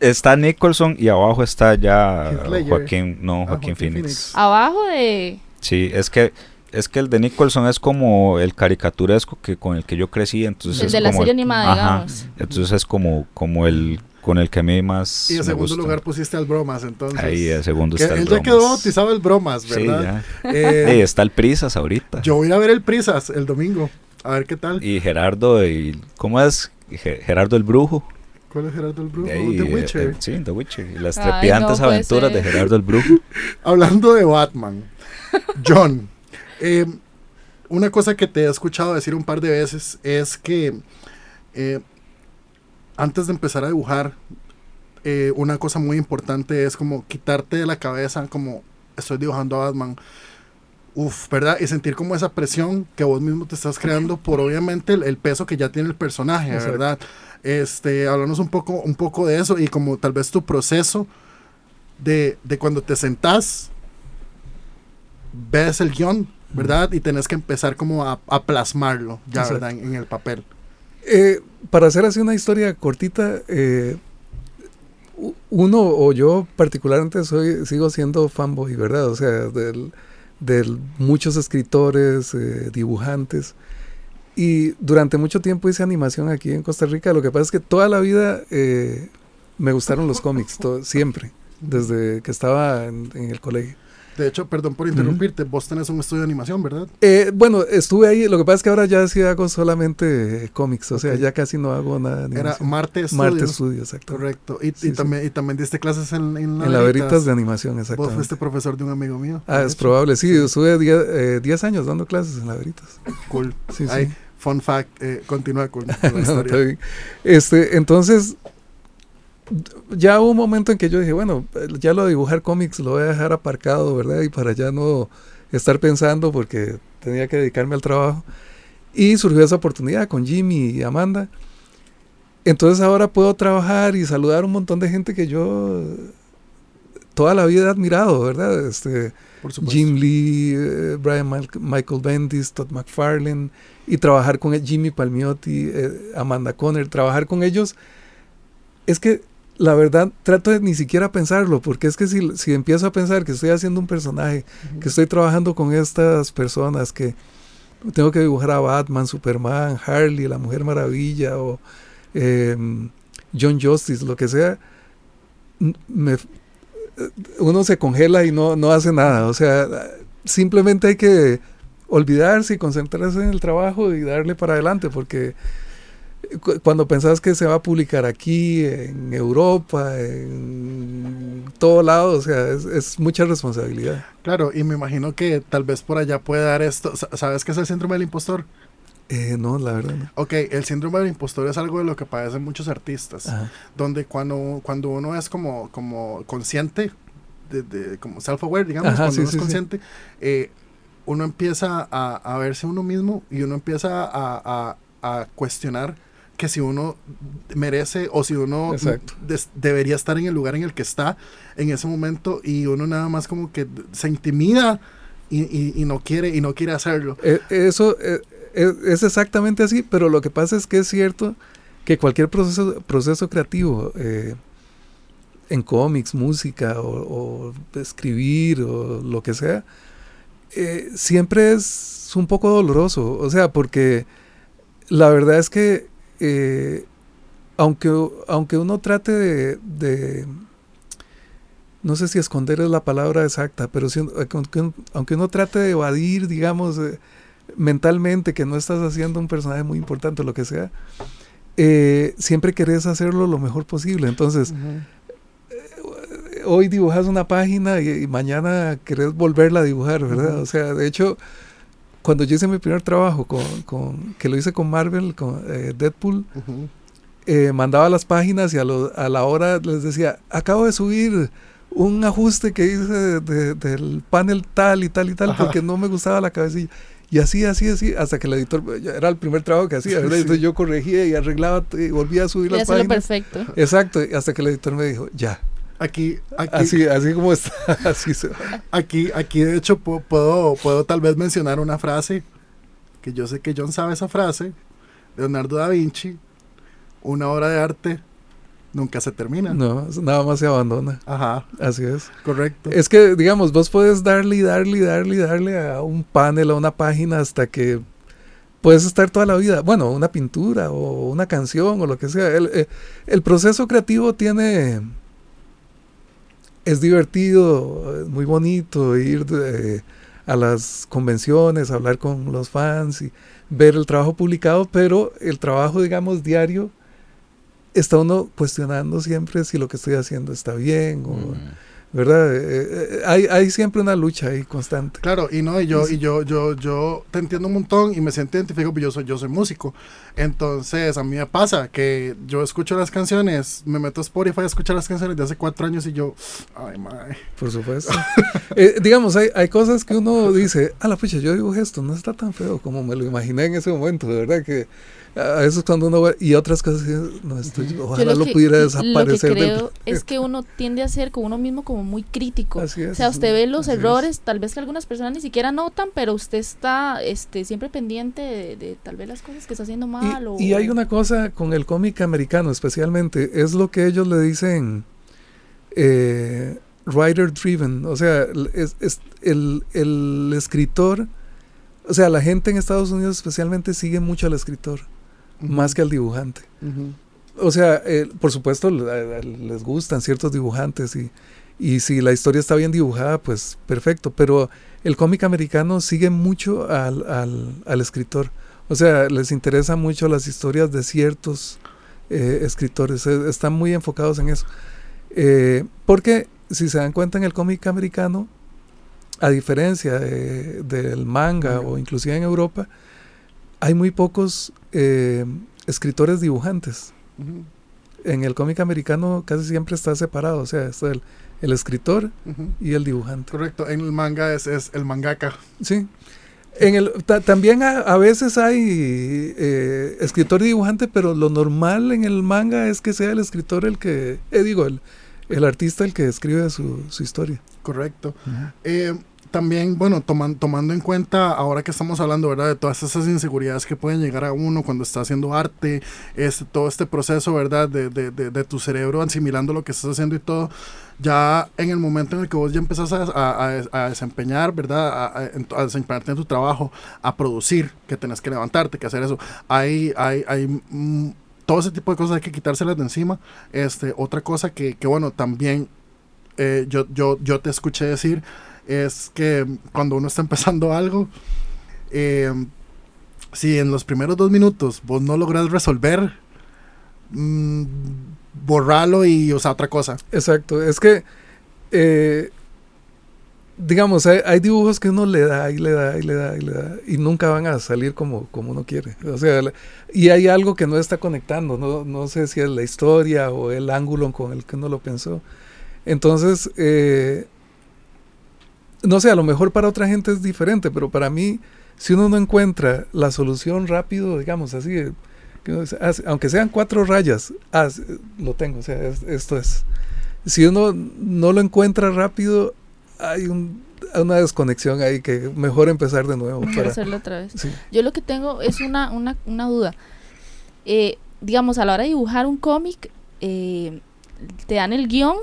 está Nicholson y abajo está ya. Joaquín, no, Ah, Joaquín Joaquin Phoenix. Phoenix. Abajo de... Sí, es que es que el de Nicholson es como el caricaturesco que con el que yo crecí, entonces El es de la como serie el- animada, ajá, digamos. Entonces es como como el con el que a mí más Y en segundo gusta. lugar pusiste al Bromas, entonces. Ahí el segundo Que está el él ya quedó bautizado el Bromas, Sí, ¿verdad? ya. Eh, Ey, está el Prisas ahorita. yo voy a ver el Prisas el domingo. A ver qué tal. Y Gerardo y ¿cómo es? Ge- Gerardo el Brujo. ¿Cuál es Gerardo el Brujo? Ahí, The Witcher. eh, sí, The Witcher. Y las Ay, trepidantes no aventuras de. Gerardo el Brujo. Hablando de Batman, John, eh, una cosa que te he escuchado decir un par de veces es que eh, antes de empezar a dibujar, eh, una cosa muy importante es como quitarte de la cabeza como estoy dibujando a Batman. Uf, ¿verdad? Y sentir como esa presión que vos mismo te estás creando por obviamente el, el peso que ya tiene el personaje. ¿verdad? Este, háblanos un poco, un poco de eso y como tal vez tu proceso de, de cuando te sentás, ves el guion, ¿verdad? Y tenés que empezar como a, a plasmarlo, ya, Exacto. ¿verdad? En, en el papel. Eh, para hacer así una historia cortita, eh, uno o yo particularmente soy sigo siendo fanboy, ¿verdad? O sea, del, del muchos escritores, eh, dibujantes. Y durante mucho tiempo hice animación aquí en Costa Rica. Lo que pasa es que toda la vida eh, me gustaron los cómics, siempre, desde que estaba en, en el colegio. De hecho, perdón por interrumpirte, vos tenés un estudio de animación, ¿verdad? Eh, bueno, estuve ahí. Lo que pasa es que ahora ya sí hago solamente eh, cómics, o sea, ya casi no hago nada. de Era animación. Marte Studios. Marte Studios, exacto. Correcto. Y, Sí, y sí. también, y también diste clases en, en, En la Veritas de animación, Vos exactamente. fuiste profesor de un amigo mío. Ah, es hecho. probable, sí, estuve 10 años dando clases en la Veritas. Cool. Sí, sí. Fun fact, eh, continúa con, con la No, historia. está bien. Este, entonces, ya hubo un momento en que yo dije, bueno, ya lo de dibujar cómics lo voy a dejar aparcado, ¿verdad? Y para ya no estar pensando porque tenía que dedicarme al trabajo. Y surgió esa oportunidad con Jimmy y Amanda. Entonces ahora puedo trabajar y saludar a un montón de gente que yo toda la vida he admirado, ¿verdad? Este, Por. Jim Lee, eh, Brian Mal- Michael Bendis, Todd McFarlane, y trabajar con Jimmy Palmiotti, eh, Amanda Conner, trabajar con ellos, es que la verdad trato de ni siquiera pensarlo, porque es que si, si empiezo a pensar que estoy haciendo un personaje, que estoy trabajando con estas personas, que tengo que dibujar a Batman, Superman, Harley, la Mujer Maravilla, o eh, John Justice, lo que sea, me, uno se congela y no, no hace nada. O sea, simplemente hay que olvidarse y concentrarse en el trabajo y darle para adelante, porque cuando pensás que se va a publicar aquí, en Europa, en todo lado, o sea, es, es mucha responsabilidad. Claro, y me imagino que tal vez por allá puede dar esto. Sa- ¿Sabes qué es el síndrome del impostor? Eh, no, la verdad no. Ok, el síndrome del impostor es algo de lo que padecen muchos artistas. Ajá. donde cuando, cuando uno es como, como consciente de, de- como self-aware, digamos, Ajá, cuando sí, uno sí, es sí. consciente, eh, uno empieza a, a verse uno mismo y uno empieza a, a- a cuestionar que si uno merece o si uno des- debería estar en el lugar en el que está en ese momento y uno nada más como que se intimida y, y- y no quiere y no quiere hacerlo. Eh, eso eh, es, es exactamente así, pero lo que pasa es que es cierto que cualquier proceso, proceso creativo, eh, en cómics, música o, o escribir o lo que sea, eh, siempre es un poco doloroso. O sea, porque la verdad es que eh, aunque, aunque uno trate de, de- no sé si esconder es la palabra exacta, pero si- aunque, aunque uno trate de evadir, digamos, eh, mentalmente que no estás haciendo un personaje muy importante o lo que sea, eh, siempre querés hacerlo lo mejor posible. Entonces, hoy dibujas una página y, y mañana querés volverla a dibujar, ¿verdad? O sea, de hecho, cuando yo hice mi primer trabajo, con, con- que lo hice con Marvel, con eh, Deadpool, eh, mandaba las páginas y a, lo- a la hora les decía, acabo de subir un ajuste que hice de- de- del panel tal y tal y tal Ajá. porque no me gustaba la cabecilla. Y así, así, así, hasta que el editor, era el primer trabajo que hacía, ¿verdad? Sí. Entonces yo corregía y arreglaba y volvía a subir Y las páginas. perfecto. Exacto, hasta que el editor me dijo, ya, Aquí, aquí, así, así como está, así se va. Aquí, aquí de hecho pu- puedo, puedo tal vez mencionar una frase que yo sé que John sabe esa frase. Leonardo da Vinci, una obra de arte nunca se termina. No, nada más se abandona, Ajá, así es. correcto. Es que, digamos, vos puedes darle y darle y darle y darle a un panel, a una página, hasta que puedes estar toda la vida. Bueno, una pintura o una canción o lo que sea. El, eh, el proceso creativo tiene. Es divertido, es muy bonito ir de- a las convenciones, hablar con los fans y ver el trabajo publicado, pero el trabajo, digamos, diario, está uno cuestionando siempre si lo que estoy haciendo está bien o. ¿verdad? Eh, eh, hay, hay siempre una lucha ahí constante. Claro, y no, y yo, y yo, yo, yo te entiendo un montón y me siento identificado porque yo soy, yo soy músico. Entonces, a mí me pasa que yo escucho las canciones, me meto a Spotify a escuchar las canciones de hace cuatro años y yo, ay, madre. Por supuesto. Eh, digamos, hay, hay cosas que uno dice, a la pucha, yo digo esto, no está tan feo como me lo imaginé en ese momento, de verdad que a veces cuando uno ve, y otras cosas que no estoy, Yo ojalá lo, que- pudiera Lo que desaparecer del- creo es que uno tiende a ser con uno mismo como muy crítico. Así es. O sea, usted ve los es. errores, tal vez que algunas personas ni siquiera notan, pero usted está este, siempre pendiente de, de tal vez las cosas que está haciendo mal. o, Y, y hay una cosa con el cómic americano especialmente, es lo que ellos le dicen eh, writer driven, o sea, el- es, es el, el escritor, o sea, la gente en Estados Unidos especialmente sigue mucho al escritor, más que al dibujante. O sea, eh, por supuesto le- les gustan ciertos dibujantes y, y si la historia está bien dibujada, pues perfecto, pero el cómic americano sigue mucho al, al, al escritor. O sea, les interesa mucho las historias de ciertos eh, escritores, eh, están muy enfocados en eso. Eh, porque si se dan cuenta en el cómic americano, a diferencia de- del manga o inclusive en Europa, hay muy pocos eh, escritores dibujantes en el cómic americano casi siempre está separado, o sea, está el, el escritor y el dibujante. Correcto, en el manga es, es el mangaka. Sí. En el, ta- también a, a veces hay eh, escritor y dibujante, pero lo normal en el manga es que sea el escritor el que, eh, digo, el, el artista el que escribe su, su historia. Correcto. Eh, también, bueno, toman- tomando en cuenta, ahora que estamos hablando, ¿verdad? De todas esas inseguridades que pueden llegar a uno cuando está haciendo arte, este, todo este proceso, ¿verdad? De, de, de, de tu cerebro asimilando lo que estás haciendo y todo, ya en el momento en el que vos ya empezás a, a- a- desempeñar, ¿verdad? A, a- desempeñarte en tu trabajo, a producir, que tenés que levantarte, que hacer eso, hay, hay, hay mm, todo ese tipo de cosas hay que quitárselas de encima. Este, otra cosa que, que bueno, también eh, yo, yo, yo te escuché decir es que cuando uno está empezando algo, eh, si en los primeros dos minutos vos no logras resolver, mm, borralo y usa otra cosa. Exacto, es que, eh, digamos, hay, dibujos que uno le da y le da y le da y le da y nunca van a salir como, como uno quiere. O sea, y hay algo que no está conectando, no, no sé si es la historia o el ángulo con el que uno lo pensó. Entonces, eh, no sé, a lo mejor para otra gente es diferente, pero para mí, si uno no encuentra la solución rápido, digamos así, eh, que uno dice, "Ah, aunque sean cuatro rayas, ah, lo tengo, o sea, es- esto es. Si uno no lo encuentra rápido, hay un- una desconexión ahí que mejor empezar de nuevo. Para- hacerlo otra vez. sí. Yo lo que tengo es una, una, una duda. Eh, digamos, a la hora de dibujar un cómic, eh, te dan el guion,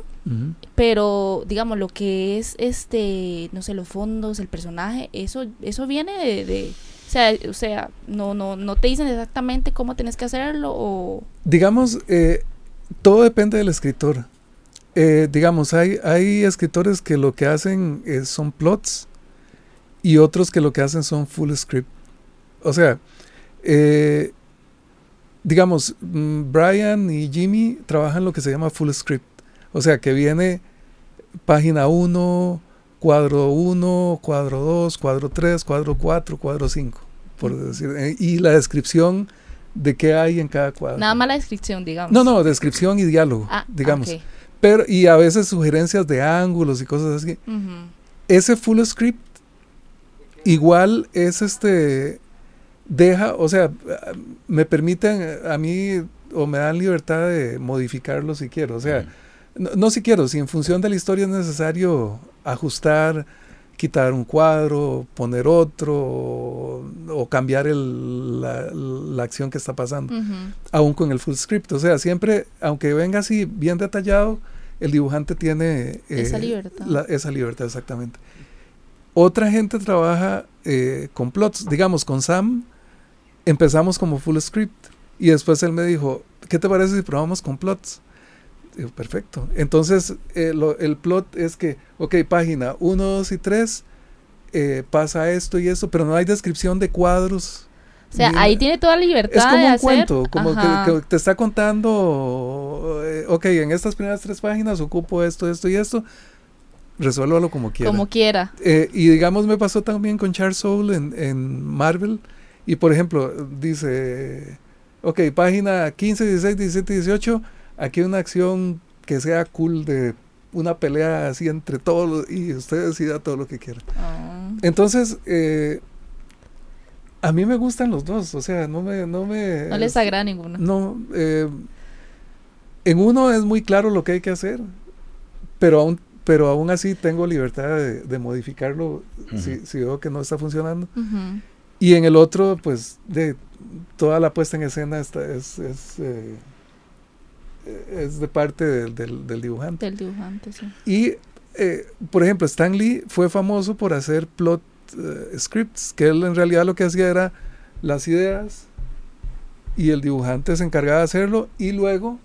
pero digamos, lo que es, este, no sé, los fondos, el personaje, eso, eso viene de... sea, o sea no, no, no te dicen exactamente cómo tienes que hacerlo o... Digamos, eh, todo depende del escritor. Eh, digamos, hay, hay escritores que lo que hacen eh, son plots y otros que lo que hacen son full script. O sea, eh, digamos, mm, Brian y Jimmy trabajan lo que se llama full script. O sea, que viene página 1, cuadro 1, cuadro 2, cuadro 3, cuadro 4, cuadro 5, por decir. eh, y la descripción de qué hay en cada cuadro. Nada más la descripción, digamos. No, no, descripción y diálogo, Ah, digamos. Pero, y a veces sugerencias de ángulos y cosas así. Ese full script igual es este, deja, o sea, me permiten a mí o me dan libertad de modificarlo si quiero. O sea, no, no si quiero, si en función de la historia es necesario ajustar, quitar un cuadro, poner otro o, o cambiar el- la, la acción que está pasando Ujú. aún con el full script. O sea, siempre, aunque venga así bien detallado, el dibujante tiene Esa eh, libertad. la- esa libertad, exactamente. Otra gente trabaja eh, con plots. Digamos, con Sam empezamos como full script y después él me dijo, ¿qué te parece si probamos con plots? Digo, perfecto. Entonces, eh, lo- el plot es que, ok, página 1, 2 y 3, pasa esto y esto, pero no hay descripción de cuadros. O sea, ahí tiene toda la libertad es como de un hacer. cuento, como que, que te está contando, eh, ok, en estas primeras tres páginas ocupo esto, esto y esto, resuélvalo como quiera. Como quiera. Eh, y digamos, me pasó también con Charles Soule en, en Marvel, y por ejemplo, dice, ok, página 15, 16, 17, 18, aquí hay una acción que sea cool de una pelea así entre todos, y usted decida todo lo que quiera. Ah. Entonces, eh, a mí me gustan los dos, o sea, no me... No, me, No les agrada ninguno. no, eh, en uno es muy claro lo que hay que hacer, pero aún, pero aún así tengo libertad de, de modificarlo si, veo que no está funcionando. Y en el otro, pues, de toda la puesta en escena está, es, es, eh, es de parte del, del- del dibujante. Del dibujante, sí. Y, eh, por ejemplo, Stan Lee fue famoso por hacer plot eh, scripts, que él en realidad lo que hacía era las ideas y el dibujante se encargaba de hacerlo y luego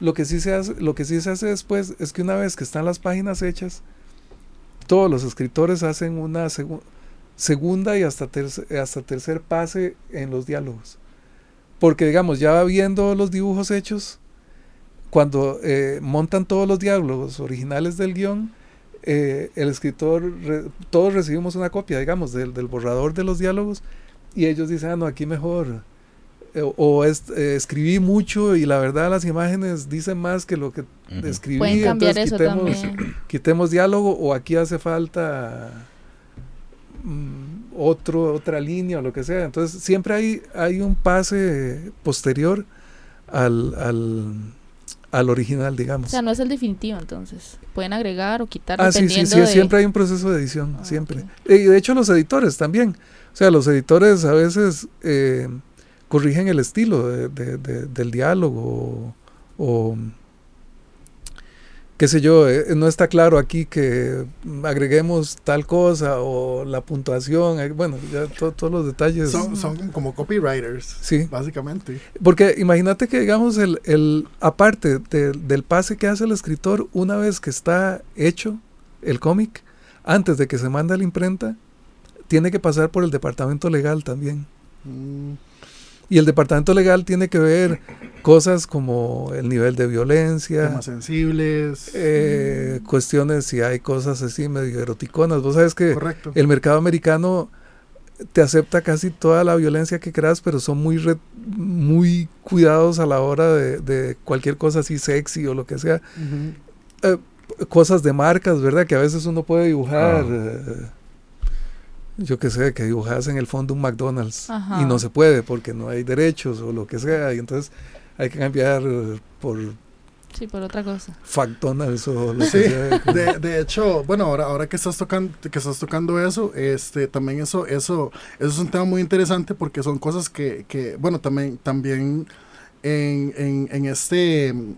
lo que sí se hace, lo que sí se hace después es que una vez que están las páginas hechas, todos los escritores hacen una segu- segunda y hasta, terce- hasta tercer pase en los diálogos. Porque digamos, ya viendo los dibujos hechos, cuando eh, montan todos los diálogos originales del guion, eh, el escritor, re- todos recibimos una copia, digamos, del, del borrador de los diálogos y ellos dicen, ah, no, aquí mejor. eh, o es- eh, escribí mucho y la verdad las imágenes dicen más que lo que escribí. Pueden cambiar entonces eso quitemos, también. quitemos diálogo o aquí hace falta mm, otro, otra línea o lo que sea. Entonces siempre hay, hay un pase posterior al, al, al original, O digamos. sea, no es el definitivo, entonces. Pueden agregar o quitar Ah, sí, sí, sí, de... siempre hay un proceso de edición, Ah, siempre. Y de hecho los editores también. O sea, los editores a veces eh, corrigen el estilo de- de- de- del diálogo o, o, qué sé yo, eh, no está claro aquí que agreguemos tal cosa o la puntuación, eh, bueno, ya to- todos los detalles. Son, son como copywriters, Sí, básicamente. porque imagínate que, digamos, el, el aparte de- del pase que hace el escritor, una vez que está hecho el cómic, antes de que se mande a la imprenta, tiene que pasar por el departamento legal también. Mm, Y el departamento legal tiene que ver cosas como el nivel de violencia, temas sensibles. eh, cuestiones si hay cosas así medio eroticonas. Vos sabes que Correcto. el mercado americano te acepta casi toda la violencia que creas, pero son muy re- muy cuidados a la hora de, de cualquier cosa así sexy o lo que sea. Eh, cosas de marcas, ¿verdad? Que a veces uno puede dibujar, Ah. eh, yo qué sé, que dibujas en el fondo un McDonald's Ajá. y no se puede porque no hay derechos o lo que sea, y entonces hay que cambiar por Sí, por otra cosa. McDonald's o lo Sí, que sea. de, de hecho, bueno, ahora, ahora que estás tocando, que estás tocando eso, este, también eso, eso, eso es un tema muy interesante porque son cosas que, que bueno, también, también en, en, en este, en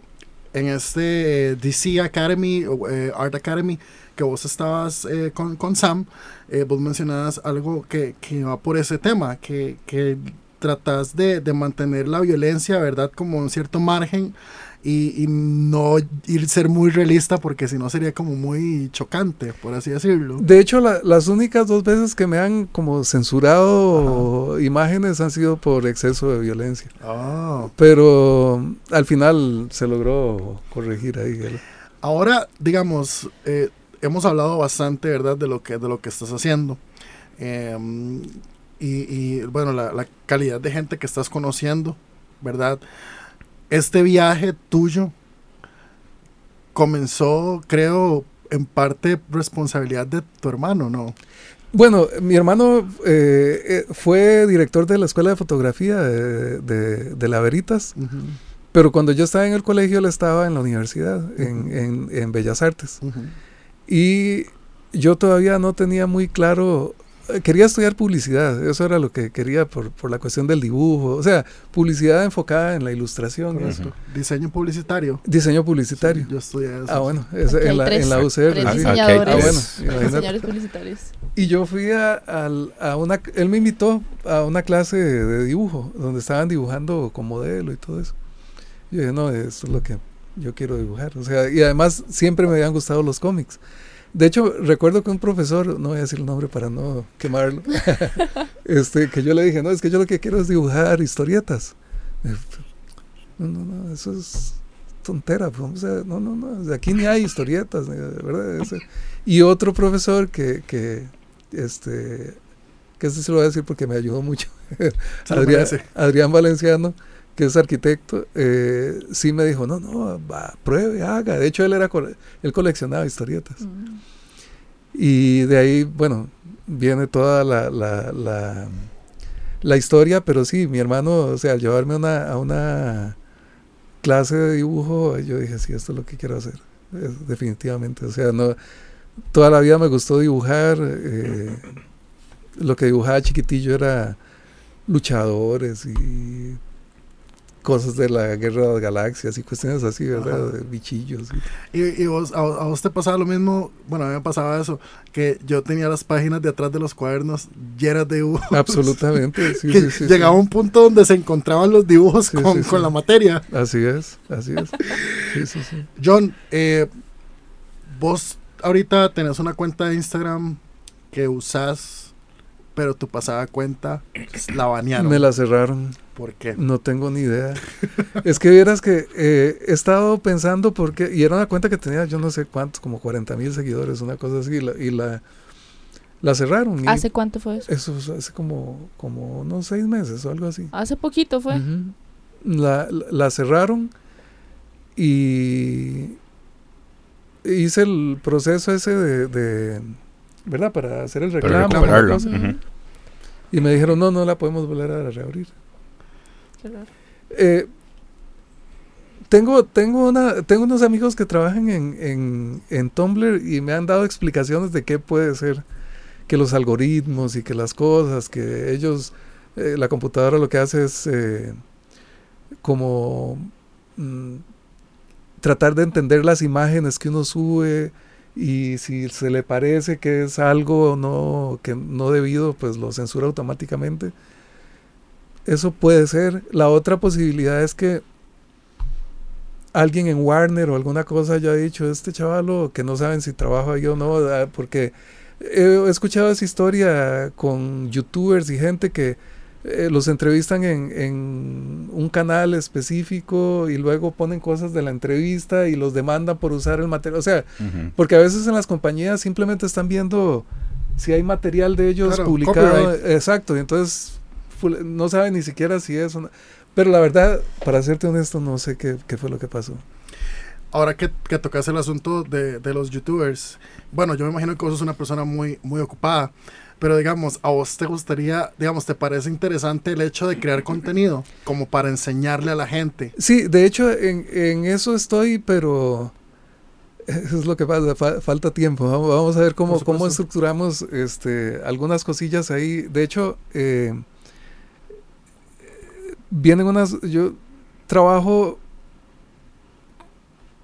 este eh, DC Academy, o, eh, Art Academy, que vos estabas eh, con, con Sam, eh, vos mencionabas algo que, que va por ese tema, que, que tratas de, de mantener la violencia, ¿verdad? Como un cierto margen y, y no ir ser muy realista porque si no sería como muy chocante, por así decirlo. De hecho, la- las únicas dos veces que me han como censurado imágenes han sido por exceso de violencia. Ah. Pero al final se logró corregir ahí. Ahora, digamos, eh, hemos hablado bastante, ¿verdad?, de lo que, de lo que estás haciendo. Em, y, y, bueno, la, la calidad de gente que estás conociendo, ¿verdad? Este viaje tuyo comenzó, creo, en parte responsabilidad de tu hermano, ¿no? Bueno, mi hermano eh, eh, fue director de la escuela de fotografía de, de, de La Veritas, Ujú, pero cuando yo estaba en el colegio él estaba en la universidad, en, en- en Bellas Artes. ujú. Y yo todavía no tenía muy claro, eh, quería estudiar publicidad, eso era lo que quería por, por la cuestión del dibujo, o sea, publicidad enfocada en la ilustración. Diseño publicitario. diseño publicitario. Sí, yo estudié eso. Ah, bueno, es en, la, tres- en la UCR. tres sí. Ah, diseñadores. Ah, bueno. Diseñadores publicitarios. Y yo fui a, al- a una, él me invitó a una clase de, de dibujo, donde estaban dibujando con modelo y todo eso. Yo dije, no, esto es lo que yo quiero dibujar. O sea, y además siempre me habían gustado los cómics. De hecho, recuerdo que un profesor, no voy a decir el nombre para no quemarlo, este, que yo le dije, no, es que yo lo que quiero es dibujar historietas. Eh, No, no, no, eso es tontera, pues, vamos a- no, no, no, aquí ni hay historietas, ¿verdad? Ese- y otro profesor que, que este, que este se lo voy a decir porque me ayudó mucho, Adrián. Adrián Valenciano, que es arquitecto, eh, sí me dijo, no, no, va, pruebe, haga. De hecho, él era cole- él coleccionaba historietas. Y de ahí, bueno, viene toda la, la, la, la historia, pero sí, mi hermano, o sea, al llevarme una, a una clase de dibujo, yo dije, sí, esto es lo que quiero hacer, es- definitivamente. O sea, no, toda la vida me gustó dibujar, eh, lo que dibujaba chiquitillo era luchadores y cosas de la guerra de las galaxias y cuestiones así, ¿verdad? De bichillos. y- Y, y vos, a, a vos te pasaba lo mismo, bueno, a mí me pasaba eso, que yo tenía las páginas de atrás de los cuadernos llenas de dibujos. Absolutamente, sí, que sí, sí, llegaba sí. un punto donde se encontraban los dibujos con, con la materia. Así es, así es. Sí, sí, sí. John, eh, vos ahorita tenés una cuenta de Instagram que usás, pero tu pasada cuenta la banearon. Me la cerraron, ¿Por qué? no tengo ni idea. Es que vieras que eh, he estado pensando porque, y era una cuenta que tenía yo no sé cuántos, como 40 mil seguidores, una cosa así, y la, y la, la cerraron. y ¿Hace cuánto fue eso? eso fue hace como, como unos seis meses o algo así. Hace poquito fue. La, la- la cerraron y hice el proceso ese de, de- ¿verdad? Para hacer el Para reclamo. cosa. Y me dijeron, no, no la podemos volver a reabrir. Eh, tengo, tengo, una, tengo unos amigos que trabajan en, en, en Tumblr y me han dado explicaciones de qué puede ser que los algoritmos y que las cosas, que ellos, eh, la computadora lo que hace es eh, como mm, tratar de entender las imágenes que uno sube y si se le parece que es algo no, que no debido, pues lo censura automáticamente. Eso puede ser. La otra posibilidad es que alguien en Warner o alguna cosa haya dicho, este chavalo que no saben si trabaja ahí o no, ah, porque he escuchado esa historia con youtubers y gente que eh, los entrevistan en, en un canal específico y luego ponen cosas de la entrevista y los demandan por usar el material. O sea, porque a veces en las compañías simplemente están viendo si hay material de ellos Claro, publicado. copyright. Exacto, y entonces no saben ni siquiera si es o no. Pero la verdad, para serte honesto, no sé qué, qué fue lo que pasó. ahora que, que tocas el asunto de, de los youtubers, bueno, yo me imagino que vos sos una persona muy, muy ocupada, pero digamos, ¿a vos te gustaría, digamos, te parece interesante el hecho de crear contenido como para enseñarle a la gente? Sí, de hecho, en, en eso estoy, pero eso es lo que pasa, fa- falta tiempo. Vamos, a ver cómo, cómo estructuramos este, algunas cosillas ahí. De hecho, eh, vienen unas. Yo trabajo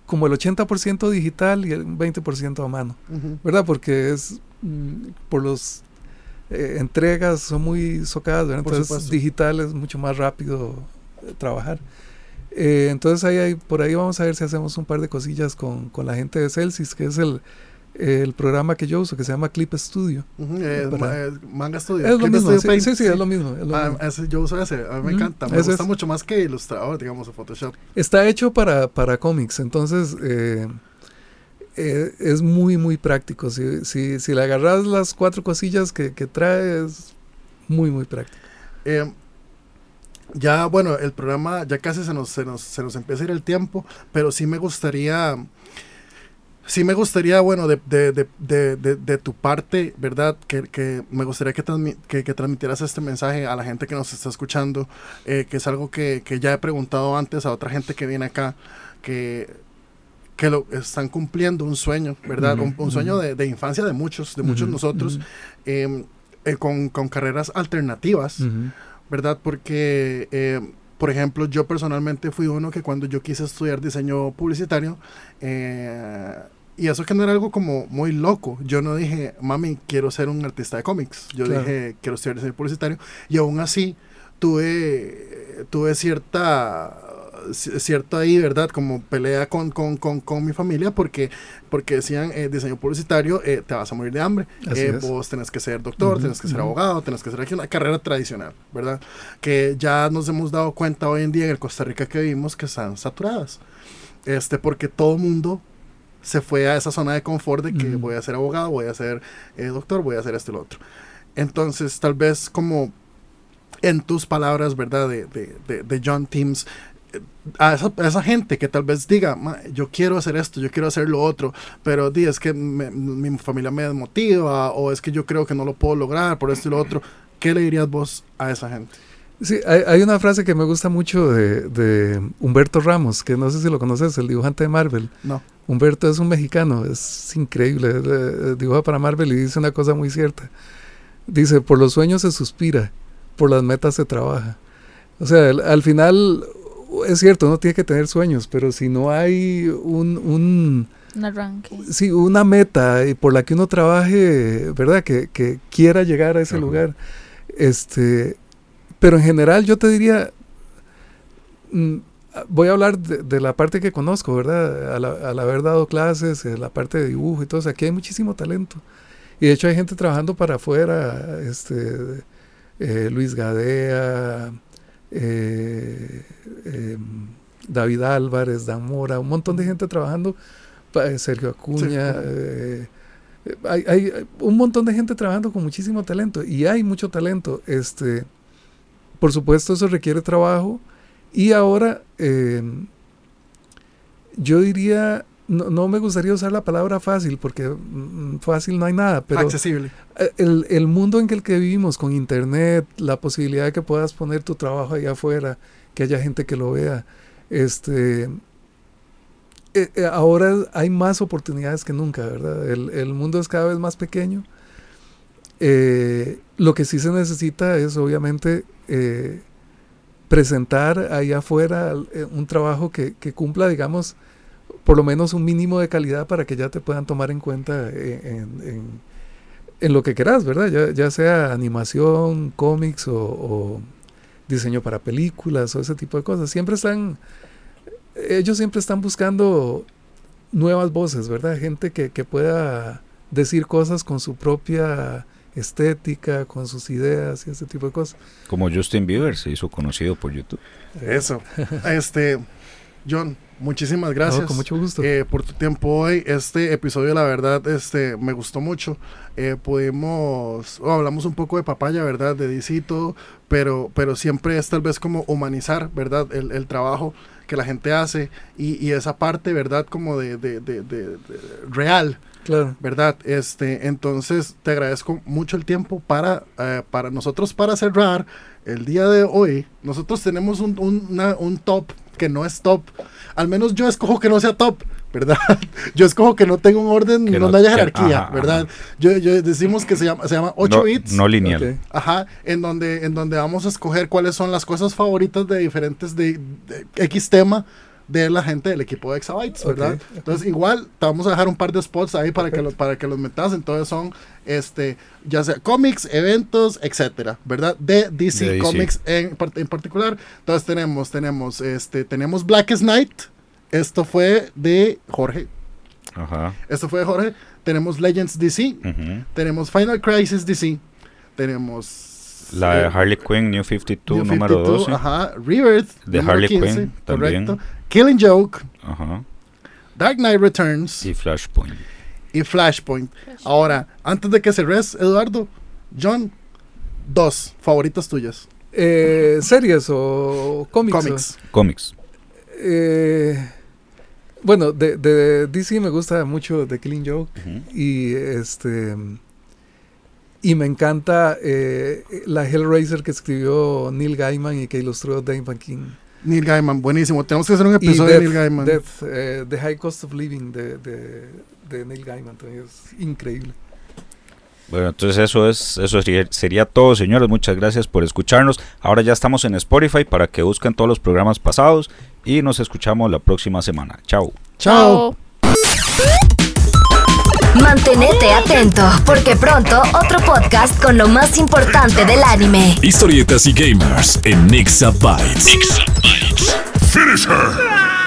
como el 80% digital y el 20% a mano. ¿verdad? Porque es mm, por los eh, entregas son muy socadas, Entonces digital es mucho más rápido eh, trabajar. Eh, entonces ahí, por ahí vamos a ver si hacemos un par de cosillas con, con la gente de Celsius, que es el, el programa que yo uso, que se llama Clip Studio. Para- manga Studio. Es lo Clip mismo, Studio sí, sí, sí, es lo mismo. es lo Ah, mismo. ese- yo uso ese, a mí me encanta. Me ese gusta es. mucho más que ilustrador, digamos, o Photoshop. Está hecho para, para cómics, entonces eh, eh, es muy, muy práctico. Si, si, si le agarras las cuatro cosillas que, que trae, es muy, muy práctico. Eh, ya, bueno, el programa ya casi se nos, se, nos, se nos empieza a ir el tiempo, pero sí me gustaría, sí me gustaría, bueno, de, de, de, de, tu parte, ¿verdad? Que, que me gustaría que, transmi- que, que transmitieras este mensaje a la gente que nos está escuchando, eh, que es algo que ya he preguntado antes a otra gente que viene acá, que que lo están cumpliendo un sueño, ¿verdad? Ujú, un, un sueño de, de infancia de muchos, de muchos Ujú, nosotros, ujú, eh, eh, con, con carreras alternativas. ¿verdad? Porque, eh, por ejemplo, yo personalmente fui uno que cuando yo quise estudiar diseño publicitario, eh, y eso que no era algo como muy loco, yo no dije, mami, quiero ser un artista de cómics, yo Claro. dije, quiero estudiar diseño publicitario, y aún así tuve, tuve cierta ci- cierto ahí, ¿verdad? Como pelea con, con, con, con mi familia porque, porque decían, eh, diseño publicitario, eh, te vas a morir de hambre. Eh, vos tenés que ser doctor, Ujú, tenés que ser ujú. abogado, tenés que ser aquí una carrera tradicional, ¿verdad? Que ya nos hemos dado cuenta hoy en día en el Costa Rica que vivimos que están saturadas. Este, porque todo el mundo se fue a esa zona de confort de que Ujú. voy a ser abogado, voy a ser eh, doctor, voy a hacer esto y lo otro. Entonces, tal vez como en tus palabras, ¿verdad? De, de, de, de John Teams, a esa, a esa gente que tal vez diga, "Ma, yo quiero hacer esto, yo quiero hacer lo otro, pero di, es que me- mi familia me desmotiva o es que yo creo que no lo puedo lograr por esto y lo otro, ¿qué le dirías vos a esa gente? Sí, hay, hay una frase que me gusta mucho de, de Humberto Ramos, que no sé si lo conoces, el dibujante de Marvel. No. Humberto es un mexicano, es increíble, él, eh, dibuja para Marvel y dice una cosa muy cierta. Dice, por los sueños se suspira, por las metas se trabaja. O sea, al, al final es cierto, uno tiene que tener sueños, pero si no hay un, un Un arranque. sí, una meta y por la que uno trabaje, ¿verdad? Que, que quiera llegar a ese Ajá. lugar. Este, pero en general yo te diría, mm, voy a hablar de, de la parte que conozco, ¿verdad? Al, al haber dado clases, eh, la parte de dibujo y todo eso, aquí hay muchísimo talento. Y de hecho hay gente trabajando para afuera, este, eh, Luis Gadea, eh, em, David Álvarez, Dan Mora, un montón de gente trabajando, eh, Sergio Acuña, eh, eh, hay, hay un montón de gente trabajando con muchísimo talento y hay mucho talento. Este, por supuesto, eso requiere trabajo y ahora eh, yo diría, no, no me gustaría usar la palabra fácil porque mm, fácil no hay nada, pero Accesible. el, el mundo en el que vivimos con internet, la posibilidad de que puedas poner tu trabajo ahí afuera, que haya gente que lo vea, este eh, eh, ahora hay más oportunidades que nunca, ¿verdad? El, el mundo es cada vez más pequeño. Eh, lo que sí se necesita es obviamente eh, presentar ahí afuera un trabajo que, que cumpla, digamos, por lo menos un mínimo de calidad para que ya te puedan tomar en cuenta en, en- en lo que quieras, ¿verdad? Ya, ya sea animación, cómics o, o diseño para películas o ese tipo de cosas. Siempre están, ellos siempre están buscando nuevas voces, ¿verdad? Gente que, que pueda decir cosas con su propia estética, con sus ideas y ese tipo de cosas. Como Justin Bieber se hizo conocido por YouTube. Eso. este, John, muchísimas gracias. No, con mucho gusto. eh, por tu tiempo hoy. Este episodio, la verdad, este, me gustó mucho. Eh, pudimos, oh, hablamos un poco de papaya, ¿verdad? De DC y todo, pero, pero siempre es tal vez como humanizar, ¿verdad? El, el trabajo que la gente hace y, y esa parte, ¿verdad? Como de, de- de- de- real, Claro. ¿verdad? Este, entonces te agradezco mucho el tiempo para, eh, para nosotros, para cerrar el día de hoy. Nosotros tenemos un, un- una- un top que no es top. Al menos yo escojo que no sea top, ¿verdad? Yo escojo que no tenga un orden, Que no, no- haya que- jerarquía, ajá, ¿verdad? ajá. Yo, yo decimos que se llama, se llama 8 no, bits. no lineal. Ok. Ajá, en donde, en donde vamos a escoger cuáles son las cosas favoritas de diferentes de, de X tema de la gente del equipo de Exabytes, ¿verdad? Entonces, igual te vamos a dejar un par de spots ahí para que, los, para que los metas. Entonces, son este ya sea cómics, eventos, etcétera, ¿verdad? De DC, De DC. Comics en, par- en particular. Entonces, tenemos, tenemos, este, tenemos Blackest Night. Esto fue de Jorge. Ajá. Esto fue de Jorge. Tenemos Legends DC. ujú. Tenemos Final Crisis DC. Tenemos. La de eh, Harley Quinn, New 52, New número 52, 12. Ajá, Rebirth. De Harley Quinn también. correcto. Killing Joke, Ajá. Dark Knight Returns Y Flashpoint. y Flashpoint. Ahora, antes de que cerres, Eduardo, John, dos favoritas tuyas. Eh, ¿Series o cómics? Cómics. Cómics. Eh, bueno, de, de DC me gusta mucho The Killing Joke y este y me encanta eh, la Hellraiser que escribió Neil Gaiman y que ilustró Dave McKean. Neil Gaiman, buenísimo. Tenemos que hacer un episodio de Neil Gaiman. Death, eh, The High Cost of Living de, de, de Neil Gaiman también es increíble. Bueno, entonces eso es eso sería, sería todo, señores. Muchas gracias por escucharnos. Ahora ya estamos en Spotify para que busquen todos los programas pasados y nos escuchamos la próxima semana. Chao. Chao. Mantenete atento, porque pronto otro podcast con lo más importante del anime. Historietas y gamers en Nixabytes. Finish her!